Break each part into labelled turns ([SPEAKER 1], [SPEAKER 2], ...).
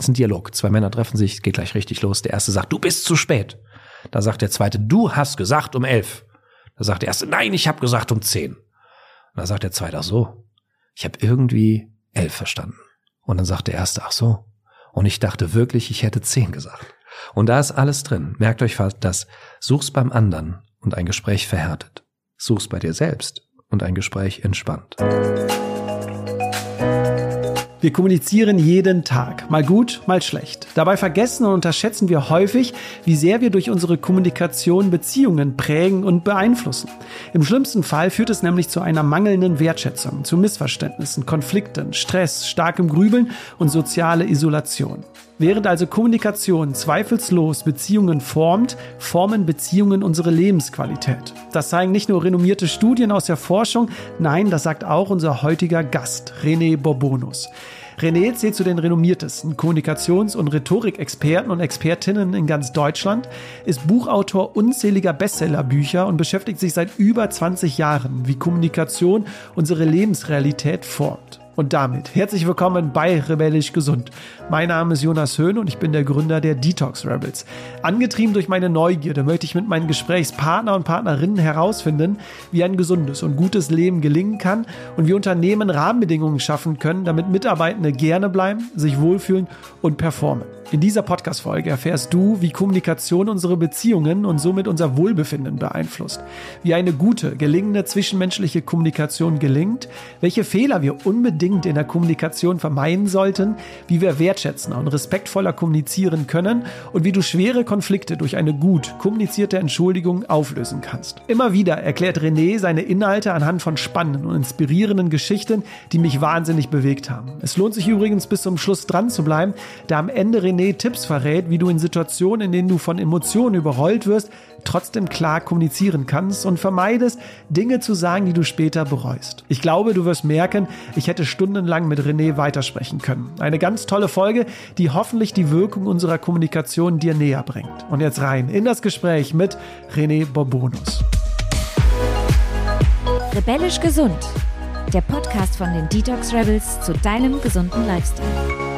[SPEAKER 1] Das ist ein Dialog. Zwei Männer treffen sich, geht gleich richtig los. Der erste sagt, du bist zu spät. Da sagt der zweite, du hast gesagt um elf. Da sagt der erste, nein, ich habe gesagt um zehn. Da sagt der zweite, ach so, ich habe irgendwie elf verstanden. Und dann sagt der erste, ach so. Und ich dachte wirklich, ich hätte zehn gesagt. Und da ist alles drin. Merkt euch fast das. Such's beim anderen und ein Gespräch verhärtet. Such's bei dir selbst und ein Gespräch entspannt.
[SPEAKER 2] Wir kommunizieren jeden Tag, mal gut, mal schlecht. Dabei vergessen und unterschätzen wir häufig, wie sehr wir durch unsere Kommunikation Beziehungen prägen und beeinflussen. Im schlimmsten Fall führt es nämlich zu einer mangelnden Wertschätzung, zu Missverständnissen, Konflikten, Stress, starkem Grübeln und soziale Isolation. Während also Kommunikation zweifellos Beziehungen formt, formen Beziehungen unsere Lebensqualität. Das zeigen nicht nur renommierte Studien aus der Forschung, nein, das sagt auch unser heutiger Gast, René Bourbonus. René zählt zu den renommiertesten Kommunikations- und Rhetorikexperten und Expertinnen in ganz Deutschland, ist Buchautor unzähliger Bestsellerbücher und beschäftigt sich seit über 20 Jahren, wie Kommunikation unsere Lebensrealität formt. Und damit herzlich willkommen bei Rebellisch Gesund. Mein Name ist Jonas Höhn und ich bin der Gründer der Detox Rebels. Angetrieben durch meine Neugierde möchte ich mit meinen Gesprächspartner und Partnerinnen herausfinden, wie ein gesundes und gutes Leben gelingen kann und wie Unternehmen Rahmenbedingungen schaffen können, damit Mitarbeitende gerne bleiben, sich wohlfühlen und performen. In dieser Podcast-Folge erfährst du, wie Kommunikation unsere Beziehungen und somit unser Wohlbefinden beeinflusst, wie eine gute, gelingende zwischenmenschliche Kommunikation gelingt, welche Fehler wir unbedingt in der Kommunikation vermeiden sollten, wie wir wertschätzender und respektvoller kommunizieren können und wie du schwere Konflikte durch eine gut kommunizierte Entschuldigung auflösen kannst. Immer wieder erklärt René seine Inhalte anhand von spannenden und inspirierenden Geschichten, die mich wahnsinnig bewegt haben. Es lohnt sich übrigens bis zum Schluss dran zu bleiben, da am Ende René René Tipps verrät, wie du in Situationen, in denen du von Emotionen überrollt wirst, trotzdem klar kommunizieren kannst und vermeidest, Dinge zu sagen, die du später bereust. Ich glaube, du wirst merken, ich hätte stundenlang mit René weitersprechen können. Eine ganz tolle Folge, die hoffentlich die Wirkung unserer Kommunikation dir näher bringt. Und jetzt rein in das Gespräch mit René Bourbonus.
[SPEAKER 3] Rebellisch gesund. Der Podcast von den Detox Rebels zu deinem gesunden Lifestyle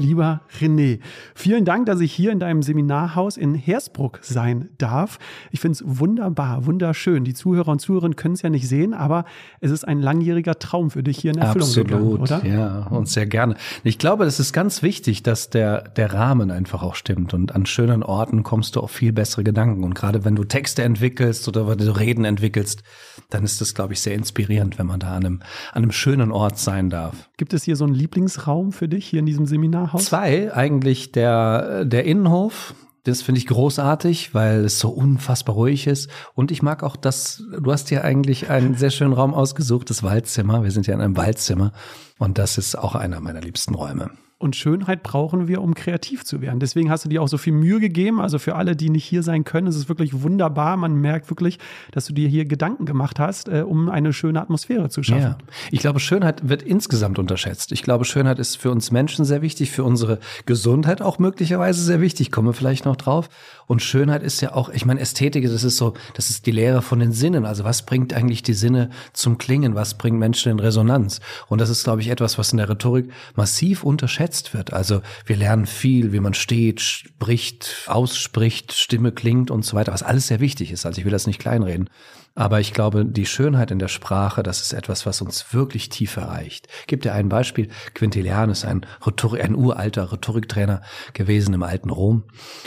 [SPEAKER 2] lieber René. Vielen Dank, dass ich hier in deinem Seminarhaus in Hersbruck sein darf. Ich finde es wunderbar, wunderschön. Die Zuhörer und Zuhörerinnen können es ja nicht sehen, aber es ist ein langjähriger Traum für dich hier in Erfüllung
[SPEAKER 1] Absolut,
[SPEAKER 2] gegangen, oder?
[SPEAKER 1] Ja, und sehr gerne. Ich glaube, es ist ganz wichtig, dass der, der Rahmen einfach auch stimmt und an schönen Orten kommst du auf viel bessere Gedanken. Und gerade wenn du Texte entwickelst oder wenn du Reden entwickelst, dann ist das, glaube ich, sehr inspirierend, wenn man da an einem, an einem schönen Ort sein darf.
[SPEAKER 2] Gibt es hier so einen Lieblingsraum für dich hier in diesem Seminar?
[SPEAKER 1] Haus? Zwei, eigentlich der, der Innenhof. Das finde ich großartig, weil es so unfassbar ruhig ist. Und ich mag auch das, du hast hier eigentlich einen sehr schönen Raum ausgesucht, das Waldzimmer. Wir sind ja in einem Waldzimmer. Und das ist auch einer meiner liebsten Räume.
[SPEAKER 2] Und Schönheit brauchen wir, um kreativ zu werden. Deswegen hast du dir auch so viel Mühe gegeben. Also für alle, die nicht hier sein können, ist es wirklich wunderbar. Man merkt wirklich, dass du dir hier Gedanken gemacht hast, äh, um eine schöne Atmosphäre zu schaffen. Ja.
[SPEAKER 1] Ich glaube, Schönheit wird insgesamt unterschätzt. Ich glaube, Schönheit ist für uns Menschen sehr wichtig, für unsere Gesundheit auch möglicherweise sehr wichtig. Komme vielleicht noch drauf. Und Schönheit ist ja auch, ich meine, Ästhetik, das ist so, das ist die Lehre von den Sinnen. Also was bringt eigentlich die Sinne zum Klingen? Was bringt Menschen in Resonanz? Und das ist, glaube ich, etwas, was in der Rhetorik massiv unterschätzt unterschätzt wird. Also wir lernen viel, wie man steht, spricht, ausspricht, Stimme klingt und so weiter, was alles sehr wichtig ist. Also ich will das nicht kleinreden. Aber ich glaube, die Schönheit in der Sprache, das ist etwas, was uns wirklich tief erreicht. Ich gebe dir ein Beispiel. Quintilian ist ein, Rhetorik, ein uralter Rhetoriktrainer gewesen im alten Rom.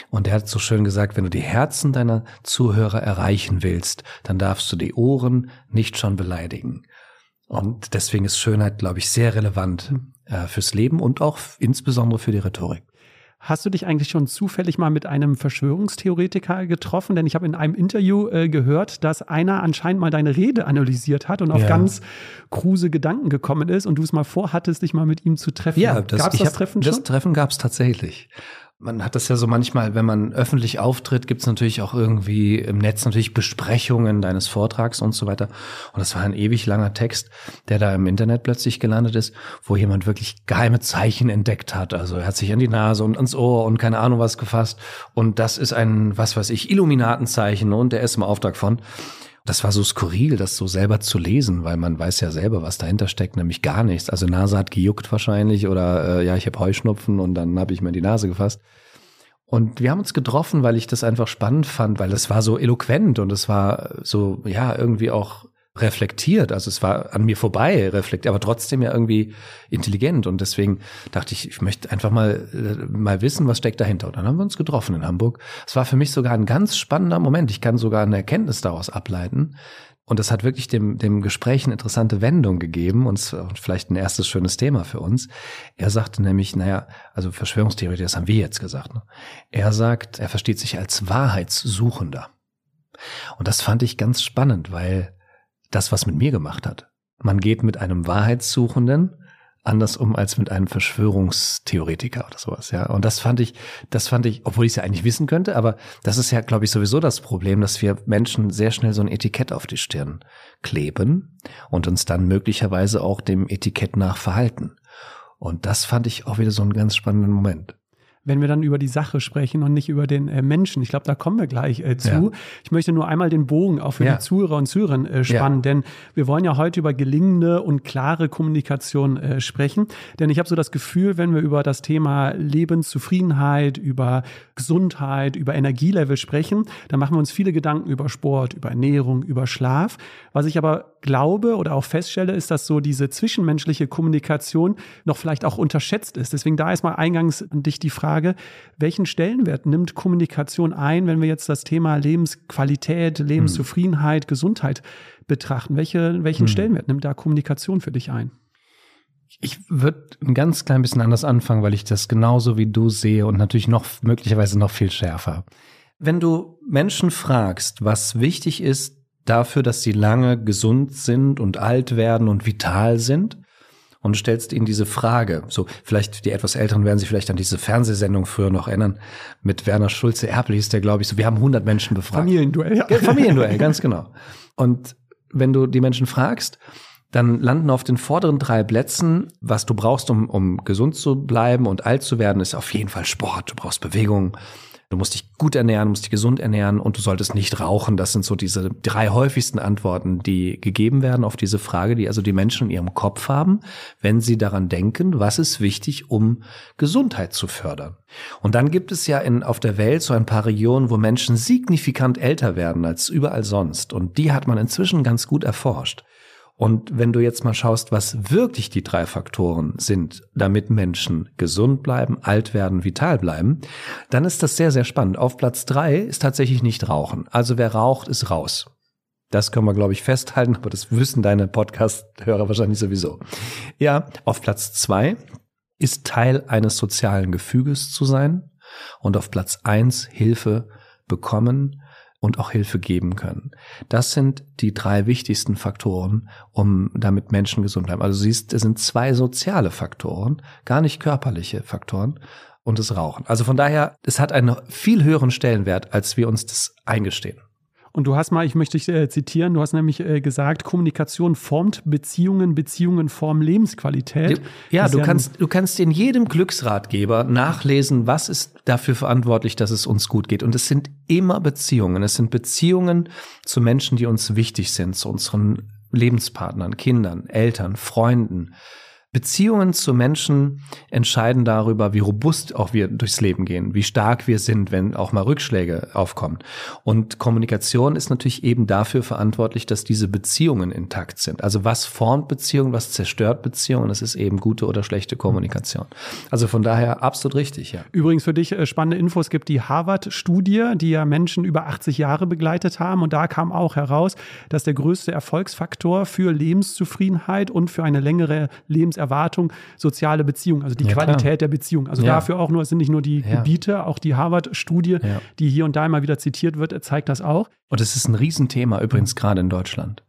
[SPEAKER 1] Und er hat so schön gesagt, wenn du die Herzen deiner Zuhörer erreichen willst, dann darfst du die Ohren nicht schon beleidigen. Und deswegen ist Schönheit, glaube ich, sehr relevant äh, fürs Leben und auch insbesondere für die Rhetorik.
[SPEAKER 2] Hast du dich eigentlich schon zufällig mal mit einem Verschwörungstheoretiker getroffen? Denn ich habe in einem Interview äh, gehört, dass einer anscheinend mal deine Rede analysiert hat und auf ja. ganz kruse Gedanken gekommen ist und du es mal vorhattest, dich mal mit ihm zu treffen.
[SPEAKER 1] Ja, das, gab's das hab, Treffen schon? Das Treffen gab es tatsächlich man hat das ja so manchmal, wenn man öffentlich auftritt, gibt es natürlich auch irgendwie im Netz natürlich Besprechungen deines Vortrags und so weiter. Und das war ein ewig langer Text, der da im Internet plötzlich gelandet ist, wo jemand wirklich geheime Zeichen entdeckt hat. Also er hat sich an die Nase und ans Ohr und keine Ahnung was gefasst. Und das ist ein, was weiß ich, Illuminatenzeichen und der ist im Auftrag von. Das war so skurril, das so selber zu lesen, weil man weiß ja selber, was dahinter steckt, nämlich gar nichts. Also Nase hat gejuckt wahrscheinlich oder äh, ja, ich habe Heuschnupfen und dann habe ich mir die Nase gefasst. Und wir haben uns getroffen, weil ich das einfach spannend fand, weil es war so eloquent und es war so, ja, irgendwie auch reflektiert. Also es war an mir vorbei reflektiert, aber trotzdem ja irgendwie intelligent. Und deswegen dachte ich, ich möchte einfach mal, äh, mal wissen, was steckt dahinter. Und dann haben wir uns getroffen in Hamburg. Es war für mich sogar ein ganz spannender Moment. Ich kann sogar eine Erkenntnis daraus ableiten. Und das hat wirklich dem, dem Gespräch eine interessante Wendung gegeben und vielleicht ein erstes schönes Thema für uns. Er sagte nämlich, naja, also Verschwörungstheorie, das haben wir jetzt gesagt. Ne? Er sagt, er versteht sich als Wahrheitssuchender. Und das fand ich ganz spannend, weil das was mit mir gemacht hat. Man geht mit einem Wahrheitssuchenden anders um als mit einem Verschwörungstheoretiker oder sowas, ja. Und das fand ich, das fand ich, obwohl ich es ja eigentlich wissen könnte, aber das ist ja, glaube ich, sowieso das Problem, dass wir Menschen sehr schnell so ein Etikett auf die Stirn kleben und uns dann möglicherweise auch dem Etikett nach verhalten. Und das fand ich auch wieder so einen ganz spannenden Moment
[SPEAKER 2] wenn wir dann über die Sache sprechen und nicht über den äh, Menschen. Ich glaube, da kommen wir gleich äh, zu. Ja. Ich möchte nur einmal den Bogen auch für ja. die Zuhörer und Zuhörerinnen äh, spannen, ja. denn wir wollen ja heute über gelingende und klare Kommunikation äh, sprechen. Denn ich habe so das Gefühl, wenn wir über das Thema Lebenszufriedenheit, über Gesundheit, über Energielevel sprechen, dann machen wir uns viele Gedanken über Sport, über Ernährung, über Schlaf. Was ich aber glaube oder auch feststelle, ist, dass so diese zwischenmenschliche Kommunikation noch vielleicht auch unterschätzt ist. Deswegen da erstmal eingangs an dich die Frage, welchen Stellenwert nimmt Kommunikation ein, wenn wir jetzt das Thema Lebensqualität, Lebenszufriedenheit, hm. Gesundheit betrachten? Welche, welchen hm. Stellenwert nimmt da Kommunikation für dich ein?
[SPEAKER 1] Ich würde ein ganz klein bisschen anders anfangen, weil ich das genauso wie du sehe und natürlich noch möglicherweise noch viel schärfer. Wenn du Menschen fragst, was wichtig ist dafür, dass sie lange gesund sind und alt werden und vital sind, und stellst ihnen diese Frage. So, vielleicht die etwas Älteren werden sich vielleicht an diese Fernsehsendung früher noch erinnern. Mit Werner Schulze Erpel hieß der, glaube ich, so, wir haben 100 Menschen befragt.
[SPEAKER 2] Familienduell, ja.
[SPEAKER 1] Familienduell, ganz genau. Und wenn du die Menschen fragst, dann landen auf den vorderen drei Plätzen, was du brauchst, um, um gesund zu bleiben und alt zu werden, ist auf jeden Fall Sport. Du brauchst Bewegung, Du musst dich gut ernähren, musst dich gesund ernähren und du solltest nicht rauchen. Das sind so diese drei häufigsten Antworten, die gegeben werden auf diese Frage, die also die Menschen in ihrem Kopf haben, wenn sie daran denken, was ist wichtig, um Gesundheit zu fördern. Und dann gibt es ja in, auf der Welt so ein paar Regionen, wo Menschen signifikant älter werden als überall sonst. Und die hat man inzwischen ganz gut erforscht. Und wenn du jetzt mal schaust, was wirklich die drei Faktoren sind, damit Menschen gesund bleiben, alt werden, vital bleiben, dann ist das sehr, sehr spannend. Auf Platz drei ist tatsächlich nicht Rauchen. Also wer raucht, ist raus. Das können wir, glaube ich, festhalten, aber das wissen deine Podcast-Hörer wahrscheinlich sowieso. Ja, auf Platz zwei ist Teil eines sozialen Gefüges zu sein und auf Platz eins Hilfe bekommen und auch Hilfe geben können. Das sind die drei wichtigsten Faktoren, um damit Menschen gesund bleiben. Also siehst, es sind zwei soziale Faktoren, gar nicht körperliche Faktoren und das Rauchen. Also von daher, es hat einen viel höheren Stellenwert, als wir uns das eingestehen.
[SPEAKER 2] Und du hast mal, ich möchte dich äh, zitieren, du hast nämlich äh, gesagt, Kommunikation formt Beziehungen, Beziehungen formen Lebensqualität.
[SPEAKER 1] Ja, du ja kannst, du kannst in jedem Glücksratgeber nachlesen, was ist dafür verantwortlich, dass es uns gut geht. Und es sind immer Beziehungen. Es sind Beziehungen zu Menschen, die uns wichtig sind, zu unseren Lebenspartnern, Kindern, Eltern, Freunden, Beziehungen zu Menschen entscheiden darüber, wie robust auch wir durchs Leben gehen, wie stark wir sind, wenn auch mal Rückschläge aufkommen. Und Kommunikation ist natürlich eben dafür verantwortlich, dass diese Beziehungen intakt sind. Also was formt Beziehungen, was zerstört Beziehungen, das ist eben gute oder schlechte Kommunikation. Also von daher absolut richtig, ja.
[SPEAKER 2] Übrigens für dich äh, spannende Infos gibt die Harvard-Studie, die ja Menschen über 80 Jahre begleitet haben. Und da kam auch heraus, dass der größte Erfolgsfaktor für Lebenszufriedenheit und für eine längere Lebenserwartung Erwartung soziale Beziehung, also die ja, Qualität klar. der Beziehung. Also ja. dafür auch nur, es sind nicht nur die ja. Gebiete, auch die Harvard-Studie, die hier und da immer wieder zitiert wird, zeigt das auch.
[SPEAKER 1] Und es ist ein Riesenthema übrigens gerade in Deutschland.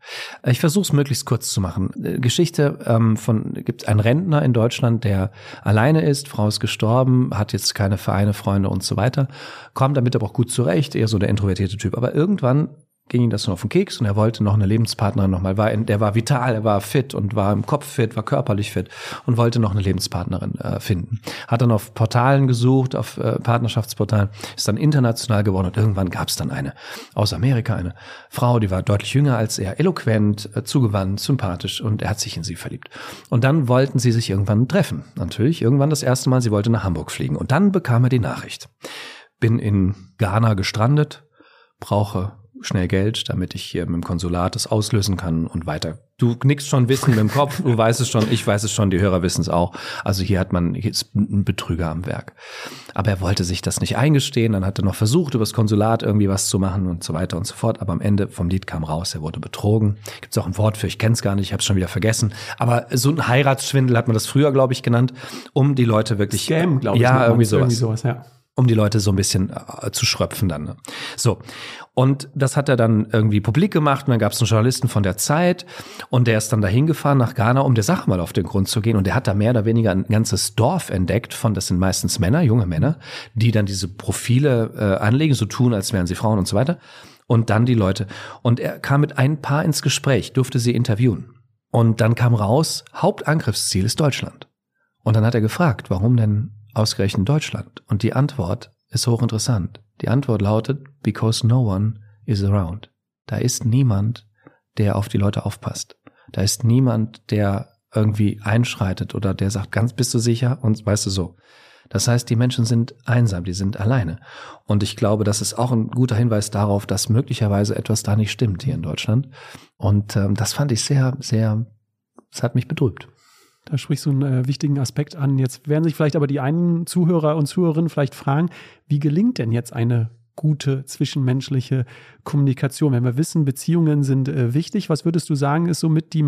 [SPEAKER 1] Ich versuche es möglichst kurz zu machen. Äh, Geschichte ähm, von gibt einen Rentner in Deutschland, der alleine ist, Frau ist gestorben, hat jetzt keine Vereine, Freunde und so weiter, kommt damit aber auch gut zurecht, eher so der introvertierte Typ. Aber irgendwann ging ihm das nur auf den Keks und er wollte noch eine Lebenspartnerin nochmal, war, der war vital, er war fit und war im Kopf fit, war körperlich fit und wollte noch eine Lebenspartnerin äh, finden. Hat dann auf Portalen gesucht, auf äh, Partnerschaftsportalen, ist dann international geworden und irgendwann gab es dann eine aus Amerika, eine Frau, die war deutlich jünger als er, eloquent, äh, zugewandt, sympathisch und er hat sich in sie verliebt. Und dann wollten sie sich irgendwann treffen. Natürlich, irgendwann das erste Mal, sie wollte nach Hamburg fliegen und dann bekam er die Nachricht. Bin in Ghana gestrandet, brauche schnell Geld, damit ich hier mit dem Konsulat das auslösen kann und weiter. Du knickst schon Wissen mit dem Kopf, du weißt es schon, ich weiß es schon, die Hörer wissen es auch. Also hier hat man hier ist ein Betrüger am Werk. Aber er wollte sich das nicht eingestehen, dann hat er noch versucht, über das Konsulat irgendwie was zu machen und so weiter und so fort. Aber am Ende vom Lied kam raus, er wurde betrogen. Gibt es auch ein Wort für, ich kenne es gar nicht, ich habe es schon wieder vergessen. Aber so ein Heiratsschwindel hat man das früher, glaube ich, genannt, um die Leute wirklich.
[SPEAKER 2] Scam, glaube ich.
[SPEAKER 1] Ja, irgendwie sowas.
[SPEAKER 2] Irgendwie sowas ja
[SPEAKER 1] um die Leute so ein bisschen äh, zu schröpfen dann. Ne? So. Und das hat er dann irgendwie publik gemacht und dann gab es einen Journalisten von der Zeit und der ist dann dahin gefahren nach Ghana, um der Sache mal auf den Grund zu gehen und der hat da mehr oder weniger ein ganzes Dorf entdeckt von, das sind meistens Männer, junge Männer, die dann diese Profile äh, anlegen, so tun, als wären sie Frauen und so weiter und dann die Leute. Und er kam mit ein Paar ins Gespräch, durfte sie interviewen. Und dann kam raus, Hauptangriffsziel ist Deutschland. Und dann hat er gefragt, warum denn ausgerechnet Deutschland? Und die Antwort ist hochinteressant. Die Antwort lautet, because no one is around. Da ist niemand, der auf die Leute aufpasst. Da ist niemand, der irgendwie einschreitet oder der sagt, ganz bist du sicher und weißt du so. Das heißt, die Menschen sind einsam, die sind alleine. Und ich glaube, das ist auch ein guter Hinweis darauf, dass möglicherweise etwas da nicht stimmt hier in Deutschland. Und ähm, das fand ich sehr, sehr, es hat mich betrübt.
[SPEAKER 2] Da sprichst du einen äh, wichtigen Aspekt an. Jetzt werden sich vielleicht aber die einen Zuhörer und Zuhörerinnen vielleicht fragen, wie gelingt denn jetzt eine gute zwischenmenschliche Kommunikation? Wenn wir wissen, Beziehungen sind äh, wichtig, was würdest du sagen, ist somit die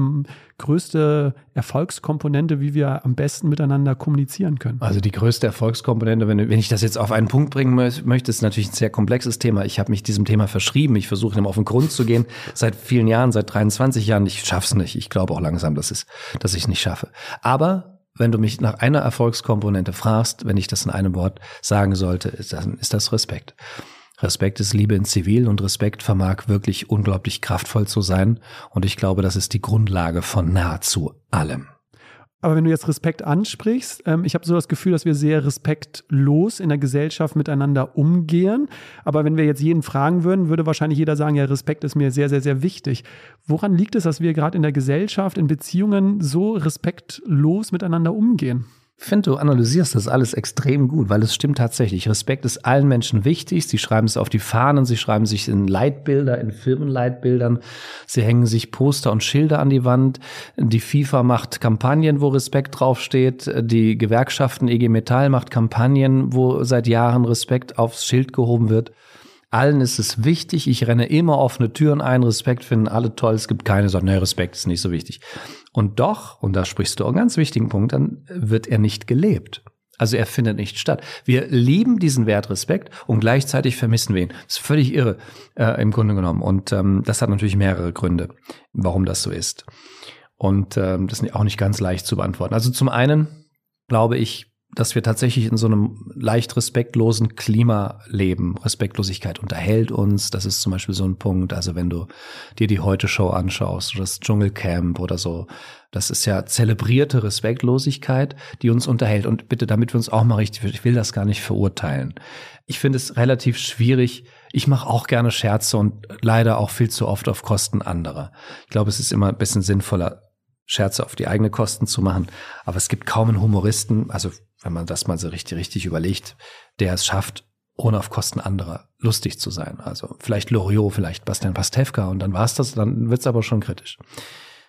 [SPEAKER 2] größte Erfolgskomponente, wie wir am besten miteinander kommunizieren können?
[SPEAKER 1] Also die größte Erfolgskomponente, wenn, wenn ich das jetzt auf einen Punkt bringen möchte, ist natürlich ein sehr komplexes Thema. Ich habe mich diesem Thema verschrieben. Ich versuche dem auf den Grund zu gehen. Seit vielen Jahren, seit 23 Jahren. Ich schaff's nicht. Ich glaube auch langsam, dass, es, dass ich es nicht schaffe. Aber wenn du mich nach einer Erfolgskomponente fragst, wenn ich das in einem Wort sagen sollte, das, ist das Respekt. Respekt ist Liebe in Zivil und Respekt vermag wirklich unglaublich kraftvoll zu sein. Und ich glaube, das ist die Grundlage von nahezu allem.
[SPEAKER 2] Aber wenn du jetzt Respekt ansprichst, ähm, ich habe so das Gefühl, dass wir sehr respektlos in der Gesellschaft miteinander umgehen. Aber wenn wir jetzt jeden fragen würden, würde wahrscheinlich jeder sagen, ja, Respekt ist mir sehr, sehr, sehr wichtig. Woran liegt es, dass wir gerade in der Gesellschaft, in Beziehungen so respektlos miteinander umgehen?
[SPEAKER 1] Finde, du analysierst das alles extrem gut, weil es stimmt tatsächlich. Respekt ist allen Menschen wichtig. Sie schreiben es auf die Fahnen, sie schreiben sich in Leitbilder, in Firmenleitbildern. Sie hängen sich Poster und Schilder an die Wand. Die FIFA macht Kampagnen, wo Respekt draufsteht. Die Gewerkschaften EG Metall macht Kampagnen, wo seit Jahren Respekt aufs Schild gehoben wird. Allen ist es wichtig. Ich renne immer offene Türen ein. Respekt finden alle toll. Es gibt keine, sagen, nee, Respekt ist nicht so wichtig. Und doch, und da sprichst du auch einen ganz wichtigen Punkt, dann wird er nicht gelebt. Also er findet nicht statt. Wir lieben diesen Wert Respekt und gleichzeitig vermissen wir ihn. Das ist völlig irre äh, im Grunde genommen. Und ähm, das hat natürlich mehrere Gründe, warum das so ist. Und ähm, das ist auch nicht ganz leicht zu beantworten. Also zum einen glaube ich, dass wir tatsächlich in so einem leicht respektlosen Klima leben. Respektlosigkeit unterhält uns. Das ist zum Beispiel so ein Punkt. Also wenn du dir die Heute-Show anschaust oder das Dschungelcamp oder so, das ist ja zelebrierte Respektlosigkeit, die uns unterhält. Und bitte, damit wir uns auch mal richtig, ich will das gar nicht verurteilen. Ich finde es relativ schwierig. Ich mache auch gerne Scherze und leider auch viel zu oft auf Kosten anderer. Ich glaube, es ist immer ein bisschen sinnvoller, Scherze auf die eigene Kosten zu machen. Aber es gibt kaum einen Humoristen, also wenn man das mal so richtig, richtig überlegt, der es schafft, ohne auf Kosten anderer lustig zu sein. Also vielleicht Loriot, vielleicht Bastian Pastewka und dann war's das, dann wird's aber schon kritisch.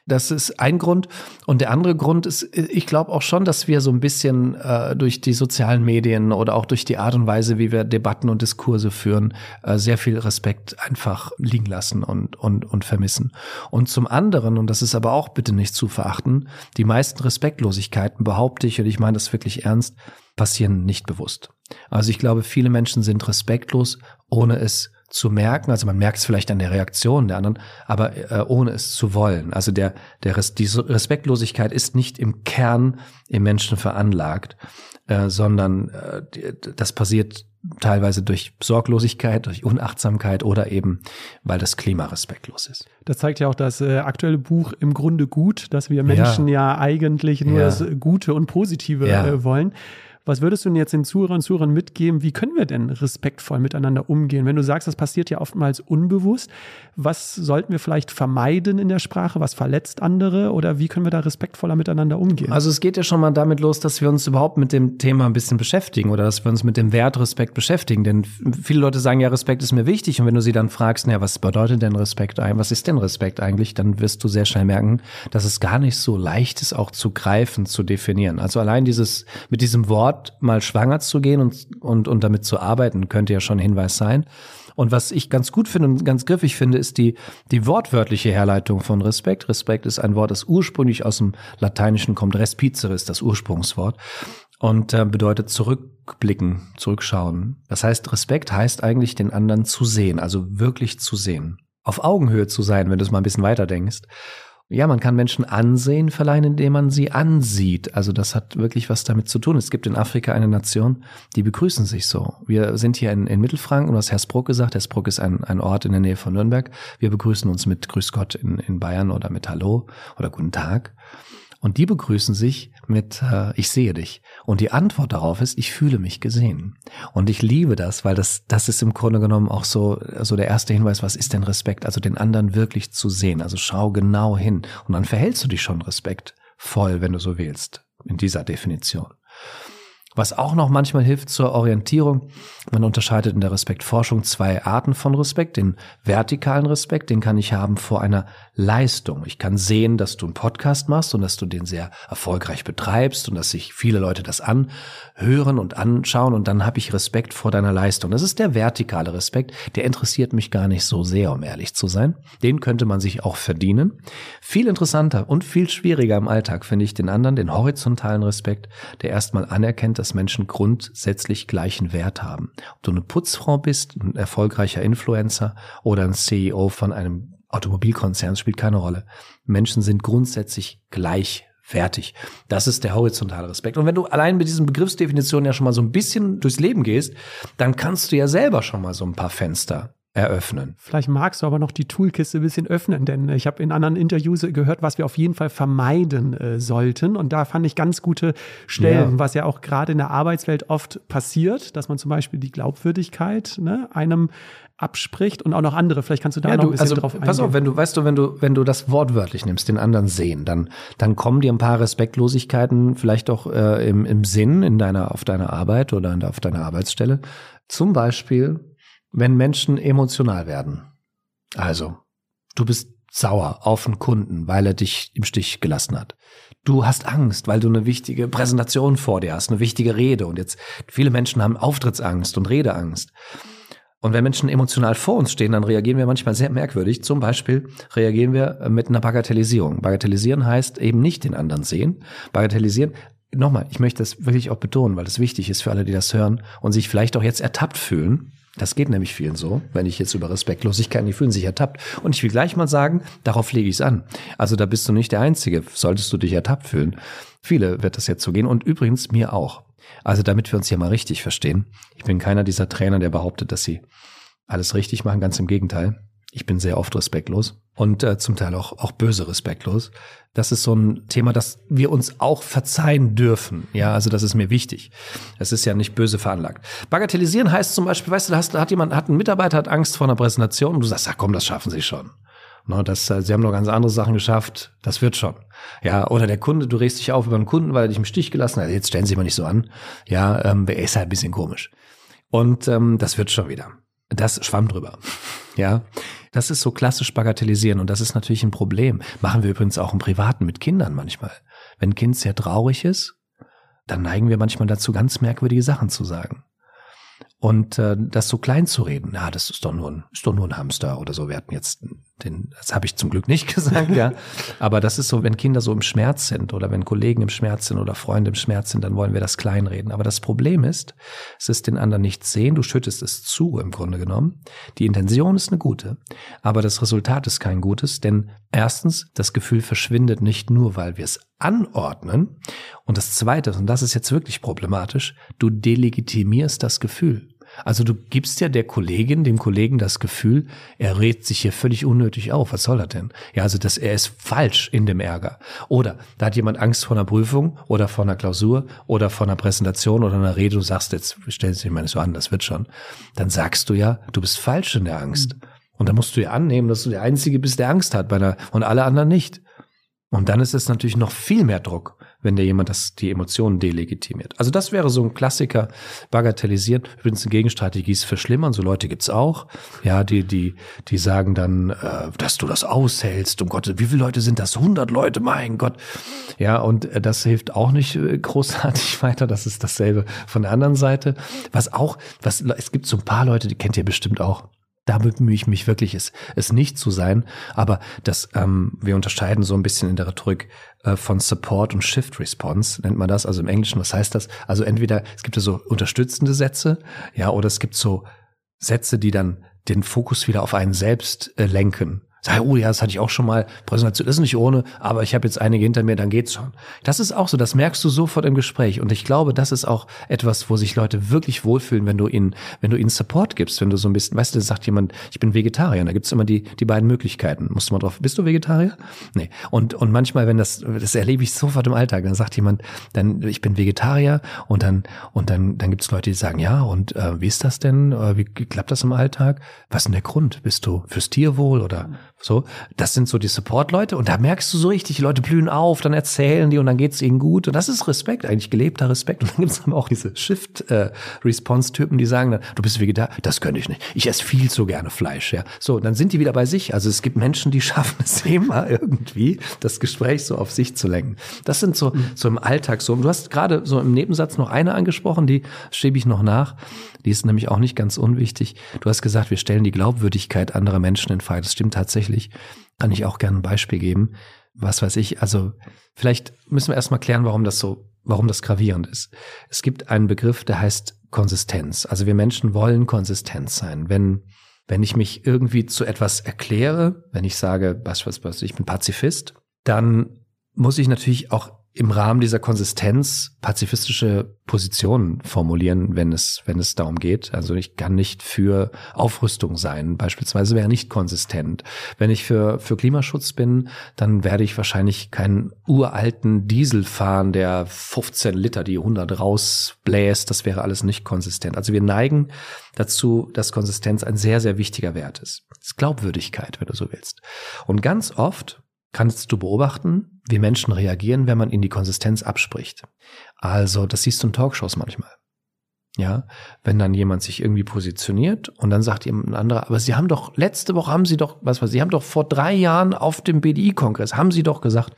[SPEAKER 1] Das ist ein Grund. Und der andere Grund ist, ich glaube auch schon, dass wir so ein bisschen äh, durch die sozialen Medien oder auch durch die Art und Weise, wie wir Debatten und Diskurse führen, äh, sehr viel Respekt einfach liegen lassen und, und, und vermissen. Und zum anderen, und das ist aber auch bitte nicht zu verachten, die meisten Respektlosigkeiten, behaupte ich, und ich meine das wirklich ernst, passieren nicht bewusst. Also ich glaube, viele Menschen sind respektlos, ohne es zu merken. Also man merkt es vielleicht an der Reaktion der anderen, aber äh, ohne es zu wollen. Also der, der Res die Respektlosigkeit ist nicht im Kern im Menschen veranlagt, äh, sondern äh, das passiert teilweise durch Sorglosigkeit, durch Unachtsamkeit oder eben, weil das Klima respektlos ist.
[SPEAKER 2] Das zeigt ja auch das äh, aktuelle Buch im Grunde gut, dass wir Menschen ja, ja eigentlich nur ja. das Gute und Positive ja. äh, wollen. Was würdest du denn jetzt den Zuhörern und Zuhörern mitgeben? Wie können wir denn respektvoll miteinander umgehen? Wenn du sagst, das passiert ja oftmals unbewusst, was sollten wir vielleicht vermeiden in der Sprache? Was verletzt andere? Oder wie können wir da respektvoller miteinander umgehen?
[SPEAKER 1] Also es geht ja schon mal damit los, dass wir uns überhaupt mit dem Thema ein bisschen beschäftigen oder dass wir uns mit dem Wert Respekt beschäftigen. Denn viele Leute sagen ja, Respekt ist mir wichtig. Und wenn du sie dann fragst, naja, was bedeutet denn Respekt eigentlich? Was ist denn Respekt eigentlich? Dann wirst du sehr schnell merken, dass es gar nicht so leicht ist, auch zu greifen, zu definieren. Also allein dieses, mit diesem Wort Ort mal schwanger zu gehen und, und, und damit zu arbeiten, könnte ja schon ein Hinweis sein. Und was ich ganz gut finde und ganz griffig finde, ist die, die wortwörtliche Herleitung von Respekt. Respekt ist ein Wort, das ursprünglich aus dem Lateinischen kommt. Respizere ist das Ursprungswort und äh, bedeutet zurückblicken, zurückschauen. Das heißt, Respekt heißt eigentlich den anderen zu sehen, also wirklich zu sehen. Auf Augenhöhe zu sein, wenn du es mal ein bisschen weiter denkst. Ja, man kann Menschen Ansehen verleihen, indem man sie ansieht. Also das hat wirklich was damit zu tun. Es gibt in Afrika eine Nation, die begrüßen sich so. Wir sind hier in, in Mittelfranken, du hast Hersbruck gesagt. Hersbruck ist ein, ein Ort in der Nähe von Nürnberg. Wir begrüßen uns mit Grüß Gott in, in Bayern oder mit Hallo oder Guten Tag. Und die begrüßen sich mit äh, Ich sehe dich. Und die Antwort darauf ist, ich fühle mich gesehen. Und ich liebe das, weil das, das ist im Grunde genommen auch so, so der erste Hinweis, was ist denn Respekt? Also den anderen wirklich zu sehen. Also schau genau hin. Und dann verhältst du dich schon respektvoll, wenn du so willst, in dieser Definition. Was auch noch manchmal hilft zur Orientierung, man unterscheidet in der Respektforschung zwei Arten von Respekt. Den vertikalen Respekt, den kann ich haben vor einer Leistung. Ich kann sehen, dass du einen Podcast machst und dass du den sehr erfolgreich betreibst und dass sich viele Leute das anhören und anschauen und dann habe ich Respekt vor deiner Leistung. Das ist der vertikale Respekt, der interessiert mich gar nicht so sehr, um ehrlich zu sein. Den könnte man sich auch verdienen. Viel interessanter und viel schwieriger im Alltag finde ich den anderen, den horizontalen Respekt, der erstmal anerkennt, dass Menschen grundsätzlich gleichen Wert haben. Ob du eine Putzfrau bist, ein erfolgreicher Influencer oder ein CEO von einem Automobilkonzern spielt keine Rolle. Menschen sind grundsätzlich gleichwertig. Das ist der horizontale Respekt. Und wenn du allein mit diesen Begriffsdefinitionen ja schon mal so ein bisschen durchs Leben gehst, dann kannst du ja selber schon mal so ein paar Fenster eröffnen.
[SPEAKER 2] Vielleicht magst du aber noch die Toolkiste ein bisschen öffnen, denn ich habe in anderen Interviews gehört, was wir auf jeden Fall vermeiden äh, sollten. Und da fand ich ganz gute Stellen, ja. was ja auch gerade in der Arbeitswelt oft passiert, dass man zum Beispiel die Glaubwürdigkeit ne, einem abspricht und auch noch andere. Vielleicht kannst du da ja, noch ein bisschen also, drauf eingehen.
[SPEAKER 1] Pass auf, wenn du, weißt du, wenn du, wenn du das wortwörtlich nimmst, den anderen sehen, dann, dann kommen dir ein paar Respektlosigkeiten vielleicht auch äh, im, im Sinn in deiner, auf deiner Arbeit oder auf deiner Arbeitsstelle. Zum Beispiel, wenn Menschen emotional werden. Also, du bist sauer auf einen Kunden, weil er dich im Stich gelassen hat. Du hast Angst, weil du eine wichtige Präsentation vor dir hast, eine wichtige Rede. Und jetzt, viele Menschen haben Auftrittsangst und Redeangst. Und wenn Menschen emotional vor uns stehen, dann reagieren wir manchmal sehr merkwürdig. Zum Beispiel reagieren wir mit einer Bagatellisierung. Bagatellisieren heißt eben nicht den anderen sehen. Bagatellisieren, nochmal, ich möchte das wirklich auch betonen, weil das wichtig ist für alle, die das hören und sich vielleicht auch jetzt ertappt fühlen. Das geht nämlich vielen so, wenn ich jetzt über Respektlosigkeit, die fühlen sich ertappt. Und ich will gleich mal sagen, darauf lege ich es an. Also da bist du nicht der Einzige, solltest du dich ertappt fühlen. Viele wird das jetzt so gehen und übrigens mir auch. Also damit wir uns hier mal richtig verstehen. Ich bin keiner dieser Trainer, der behauptet, dass sie alles richtig machen, ganz im Gegenteil. Ich bin sehr oft respektlos und äh, zum Teil auch, auch böse respektlos. Das ist so ein Thema, das wir uns auch verzeihen dürfen. Ja, also das ist mir wichtig. Es ist ja nicht böse veranlagt. Bagatellisieren heißt zum Beispiel, weißt du, da, hast, hat jemand, hat ein Mitarbeiter hat Angst vor einer Präsentation und du sagst, ja komm, das schaffen sie schon. No, das, äh, sie haben noch ganz andere Sachen geschafft. Das wird schon. Ja, oder der Kunde, du regst dich auf über einen Kunden, weil er dich im Stich gelassen hat. Jetzt stellen Sie mal nicht so an. Ja, ähm, er ist halt ein bisschen komisch. Und ähm, das wird schon wieder. Das schwamm drüber. Ja, das ist so klassisch bagatellisieren und das ist natürlich ein Problem. Machen wir übrigens auch im Privaten mit Kindern manchmal. Wenn ein Kind sehr traurig ist, dann neigen wir manchmal dazu, ganz merkwürdige Sachen zu sagen. Und äh, das so klein zu reden, na, das ist doch nur ein, ist doch nur ein Hamster oder so. Wir hatten jetzt den, das habe ich zum Glück nicht gesagt, ja. Aber das ist so, wenn Kinder so im Schmerz sind oder wenn Kollegen im Schmerz sind oder Freunde im Schmerz sind, dann wollen wir das kleinreden. Aber das Problem ist, es ist den anderen nicht sehen, du schüttest es zu im Grunde genommen. Die Intention ist eine gute, aber das Resultat ist kein gutes, denn erstens, das Gefühl verschwindet nicht nur, weil wir es anordnen. Und das zweite, und das ist jetzt wirklich problematisch, du delegitimierst das Gefühl. Also du gibst ja der Kollegin, dem Kollegen das Gefühl, er rät sich hier völlig unnötig auf. Was soll er denn? Ja, also dass er ist falsch in dem Ärger. Oder da hat jemand Angst vor einer Prüfung oder vor einer Klausur oder vor einer Präsentation oder einer Rede. Du sagst jetzt, stell dich mal nicht so an, das wird schon. Dann sagst du ja, du bist falsch in der Angst. Und dann musst du ja annehmen, dass du der Einzige bist, der Angst hat bei einer, und alle anderen nicht. Und dann ist es natürlich noch viel mehr Druck, wenn der jemand das, die Emotionen delegitimiert. Also das wäre so ein Klassiker, bagatellisieren. Übrigens eine Gegenstrategie ist verschlimmern, so Leute gibt's auch. Ja, die, die, die sagen dann, äh, dass du das aushältst. Um Gott, wie viele Leute sind das? 100 Leute, mein Gott. Ja, und äh, das hilft auch nicht äh, großartig weiter. Das ist dasselbe von der anderen Seite. Was auch, was, es gibt so ein paar Leute, die kennt ihr bestimmt auch da bemühe ich mich wirklich, es, es nicht zu sein. Aber das, ähm, wir unterscheiden so ein bisschen in der Rhetorik äh, von Support und Shift Response, nennt man das. Also im Englischen, was heißt das? Also entweder es gibt ja so unterstützende Sätze, ja, oder es gibt so Sätze, die dann den Fokus wieder auf einen selbst äh, lenken. Sag, oh ja, das hatte ich auch schon mal. Präsentation ist nicht ohne, aber ich habe jetzt einige hinter mir, dann geht's schon. Das ist auch so, das merkst du sofort im Gespräch. Und ich glaube, das ist auch etwas, wo sich Leute wirklich wohlfühlen, wenn du ihnen, wenn du ihnen Support gibst, wenn du so ein bisschen, weißt du, sagt jemand, ich bin Vegetarier. Da gibt's immer die, die beiden Möglichkeiten. Musst du mal drauf, bist du Vegetarier? Nee. Und, und manchmal, wenn das, das erlebe ich sofort im Alltag, dann sagt jemand, dann, ich bin Vegetarier und dann, und dann, dann gibt's Leute, die sagen, ja, und äh, wie ist das denn? Äh, wie klappt das im Alltag? Was ist denn der Grund? Bist du fürs Tierwohl oder so, das sind so die Support-Leute und da merkst du so richtig, die Leute blühen auf, dann erzählen die und dann geht's ihnen gut und das ist Respekt, eigentlich gelebter Respekt. Und dann gibt's aber auch diese Shift-Response-Typen, die sagen dann, du bist Vegetarier, das könnte ich nicht. Ich esse viel zu gerne Fleisch, ja. So, dann sind die wieder bei sich. Also es gibt Menschen, die schaffen es immer irgendwie, das Gespräch so auf sich zu lenken. Das sind so, so im Alltag so. Und du hast gerade so im Nebensatz noch eine angesprochen, die schiebe ich noch nach. Die ist nämlich auch nicht ganz unwichtig. Du hast gesagt, wir stellen die Glaubwürdigkeit anderer Menschen in Frage. Das stimmt tatsächlich. Kann ich auch gerne ein Beispiel geben. Was weiß ich, also vielleicht müssen wir erstmal klären, warum das so, warum das gravierend ist. Es gibt einen Begriff, der heißt Konsistenz. Also wir Menschen wollen konsistent sein. Wenn, wenn ich mich irgendwie zu etwas erkläre, wenn ich sage, was, was, was, ich bin Pazifist, dann muss ich natürlich auch im Rahmen dieser Konsistenz pazifistische Positionen formulieren, wenn es, wenn es darum geht. Also ich kann nicht für Aufrüstung sein, beispielsweise wäre nicht konsistent. Wenn ich für, für Klimaschutz bin, dann werde ich wahrscheinlich keinen uralten Diesel fahren, der 15 Liter die 100 rausbläst. Das wäre alles nicht konsistent. Also wir neigen dazu, dass Konsistenz ein sehr, sehr wichtiger Wert ist. Das ist Glaubwürdigkeit, wenn du so willst. Und ganz oft kannst du beobachten, wie Menschen reagieren, wenn man ihnen die Konsistenz abspricht. Also, das siehst du in Talkshows manchmal. Ja, wenn dann jemand sich irgendwie positioniert und dann sagt jemand ein anderer, aber Sie haben doch, letzte Woche haben Sie doch, was weiß Sie haben doch vor drei Jahren auf dem BDI-Kongress, haben Sie doch gesagt,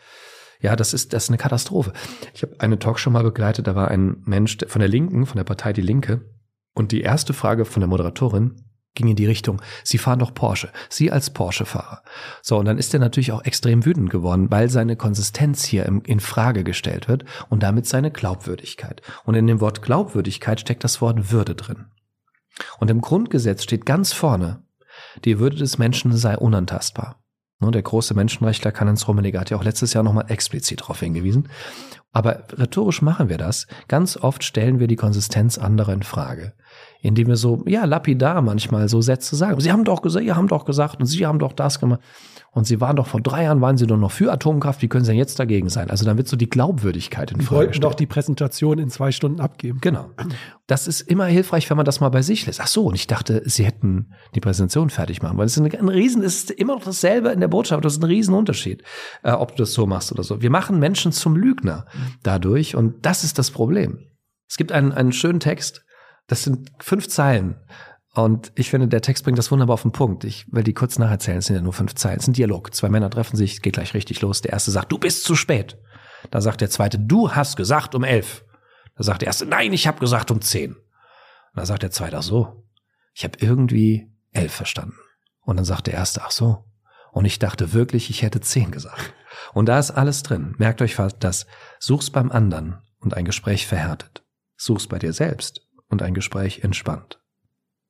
[SPEAKER 1] ja, das ist, das ist eine Katastrophe. Ich habe eine Talkshow mal begleitet, da war ein Mensch von der Linken, von der Partei Die Linke, und die erste Frage von der Moderatorin ging in die Richtung, Sie fahren doch Porsche, Sie als Porsche-Fahrer. So, und dann ist er natürlich auch extrem wütend geworden, weil seine Konsistenz hier im, in Frage gestellt wird und damit seine Glaubwürdigkeit. Und in dem Wort Glaubwürdigkeit steckt das Wort Würde drin. Und im Grundgesetz steht ganz vorne, die Würde des Menschen sei unantastbar. Ne, der große Menschenrechtler Karl-Heinz Rummenigge hat ja auch letztes Jahr nochmal explizit darauf hingewiesen. Aber rhetorisch machen wir das. Ganz oft stellen wir die Konsistenz anderer in Frage indem wir so, ja, lapidar manchmal so Sätze sagen. Sie haben doch gesagt, ihr haben doch gesagt und Sie haben doch das gemacht. Und Sie waren doch vor drei Jahren, waren Sie doch noch für Atomkraft, wie können Sie denn jetzt dagegen sein? Also dann wird so die Glaubwürdigkeit in Frage
[SPEAKER 2] gestellt. wollten doch die Präsentation in zwei Stunden abgeben.
[SPEAKER 1] Genau. Das ist immer hilfreich, wenn man das mal bei sich lässt. Ach so, und ich dachte, Sie hätten die Präsentation fertig machen, weil es ist ein, ein Riesen, es ist immer noch dasselbe in der Botschaft, das ist ein Riesenunterschied, äh, ob du das so machst oder so. Wir machen Menschen zum Lügner dadurch und das ist das Problem. Es gibt einen, einen schönen Text, das sind fünf Zeilen. Und ich finde, der Text bringt das wunderbar auf den Punkt. Ich will die kurz nacherzählen. Es sind ja nur fünf Zeilen. Es ist ein Dialog. Zwei Männer treffen sich, geht gleich richtig los. Der erste sagt, du bist zu spät. Da sagt der zweite, du hast gesagt um elf. Da sagt der erste, nein, ich habe gesagt um zehn. da sagt der zweite, ach so, ich habe irgendwie elf verstanden. Und dann sagt der erste, ach so. Und ich dachte wirklich, ich hätte zehn gesagt. Und da ist alles drin. Merkt euch das. Such's beim anderen und ein Gespräch verhärtet. Such's bei dir selbst und ein Gespräch entspannt.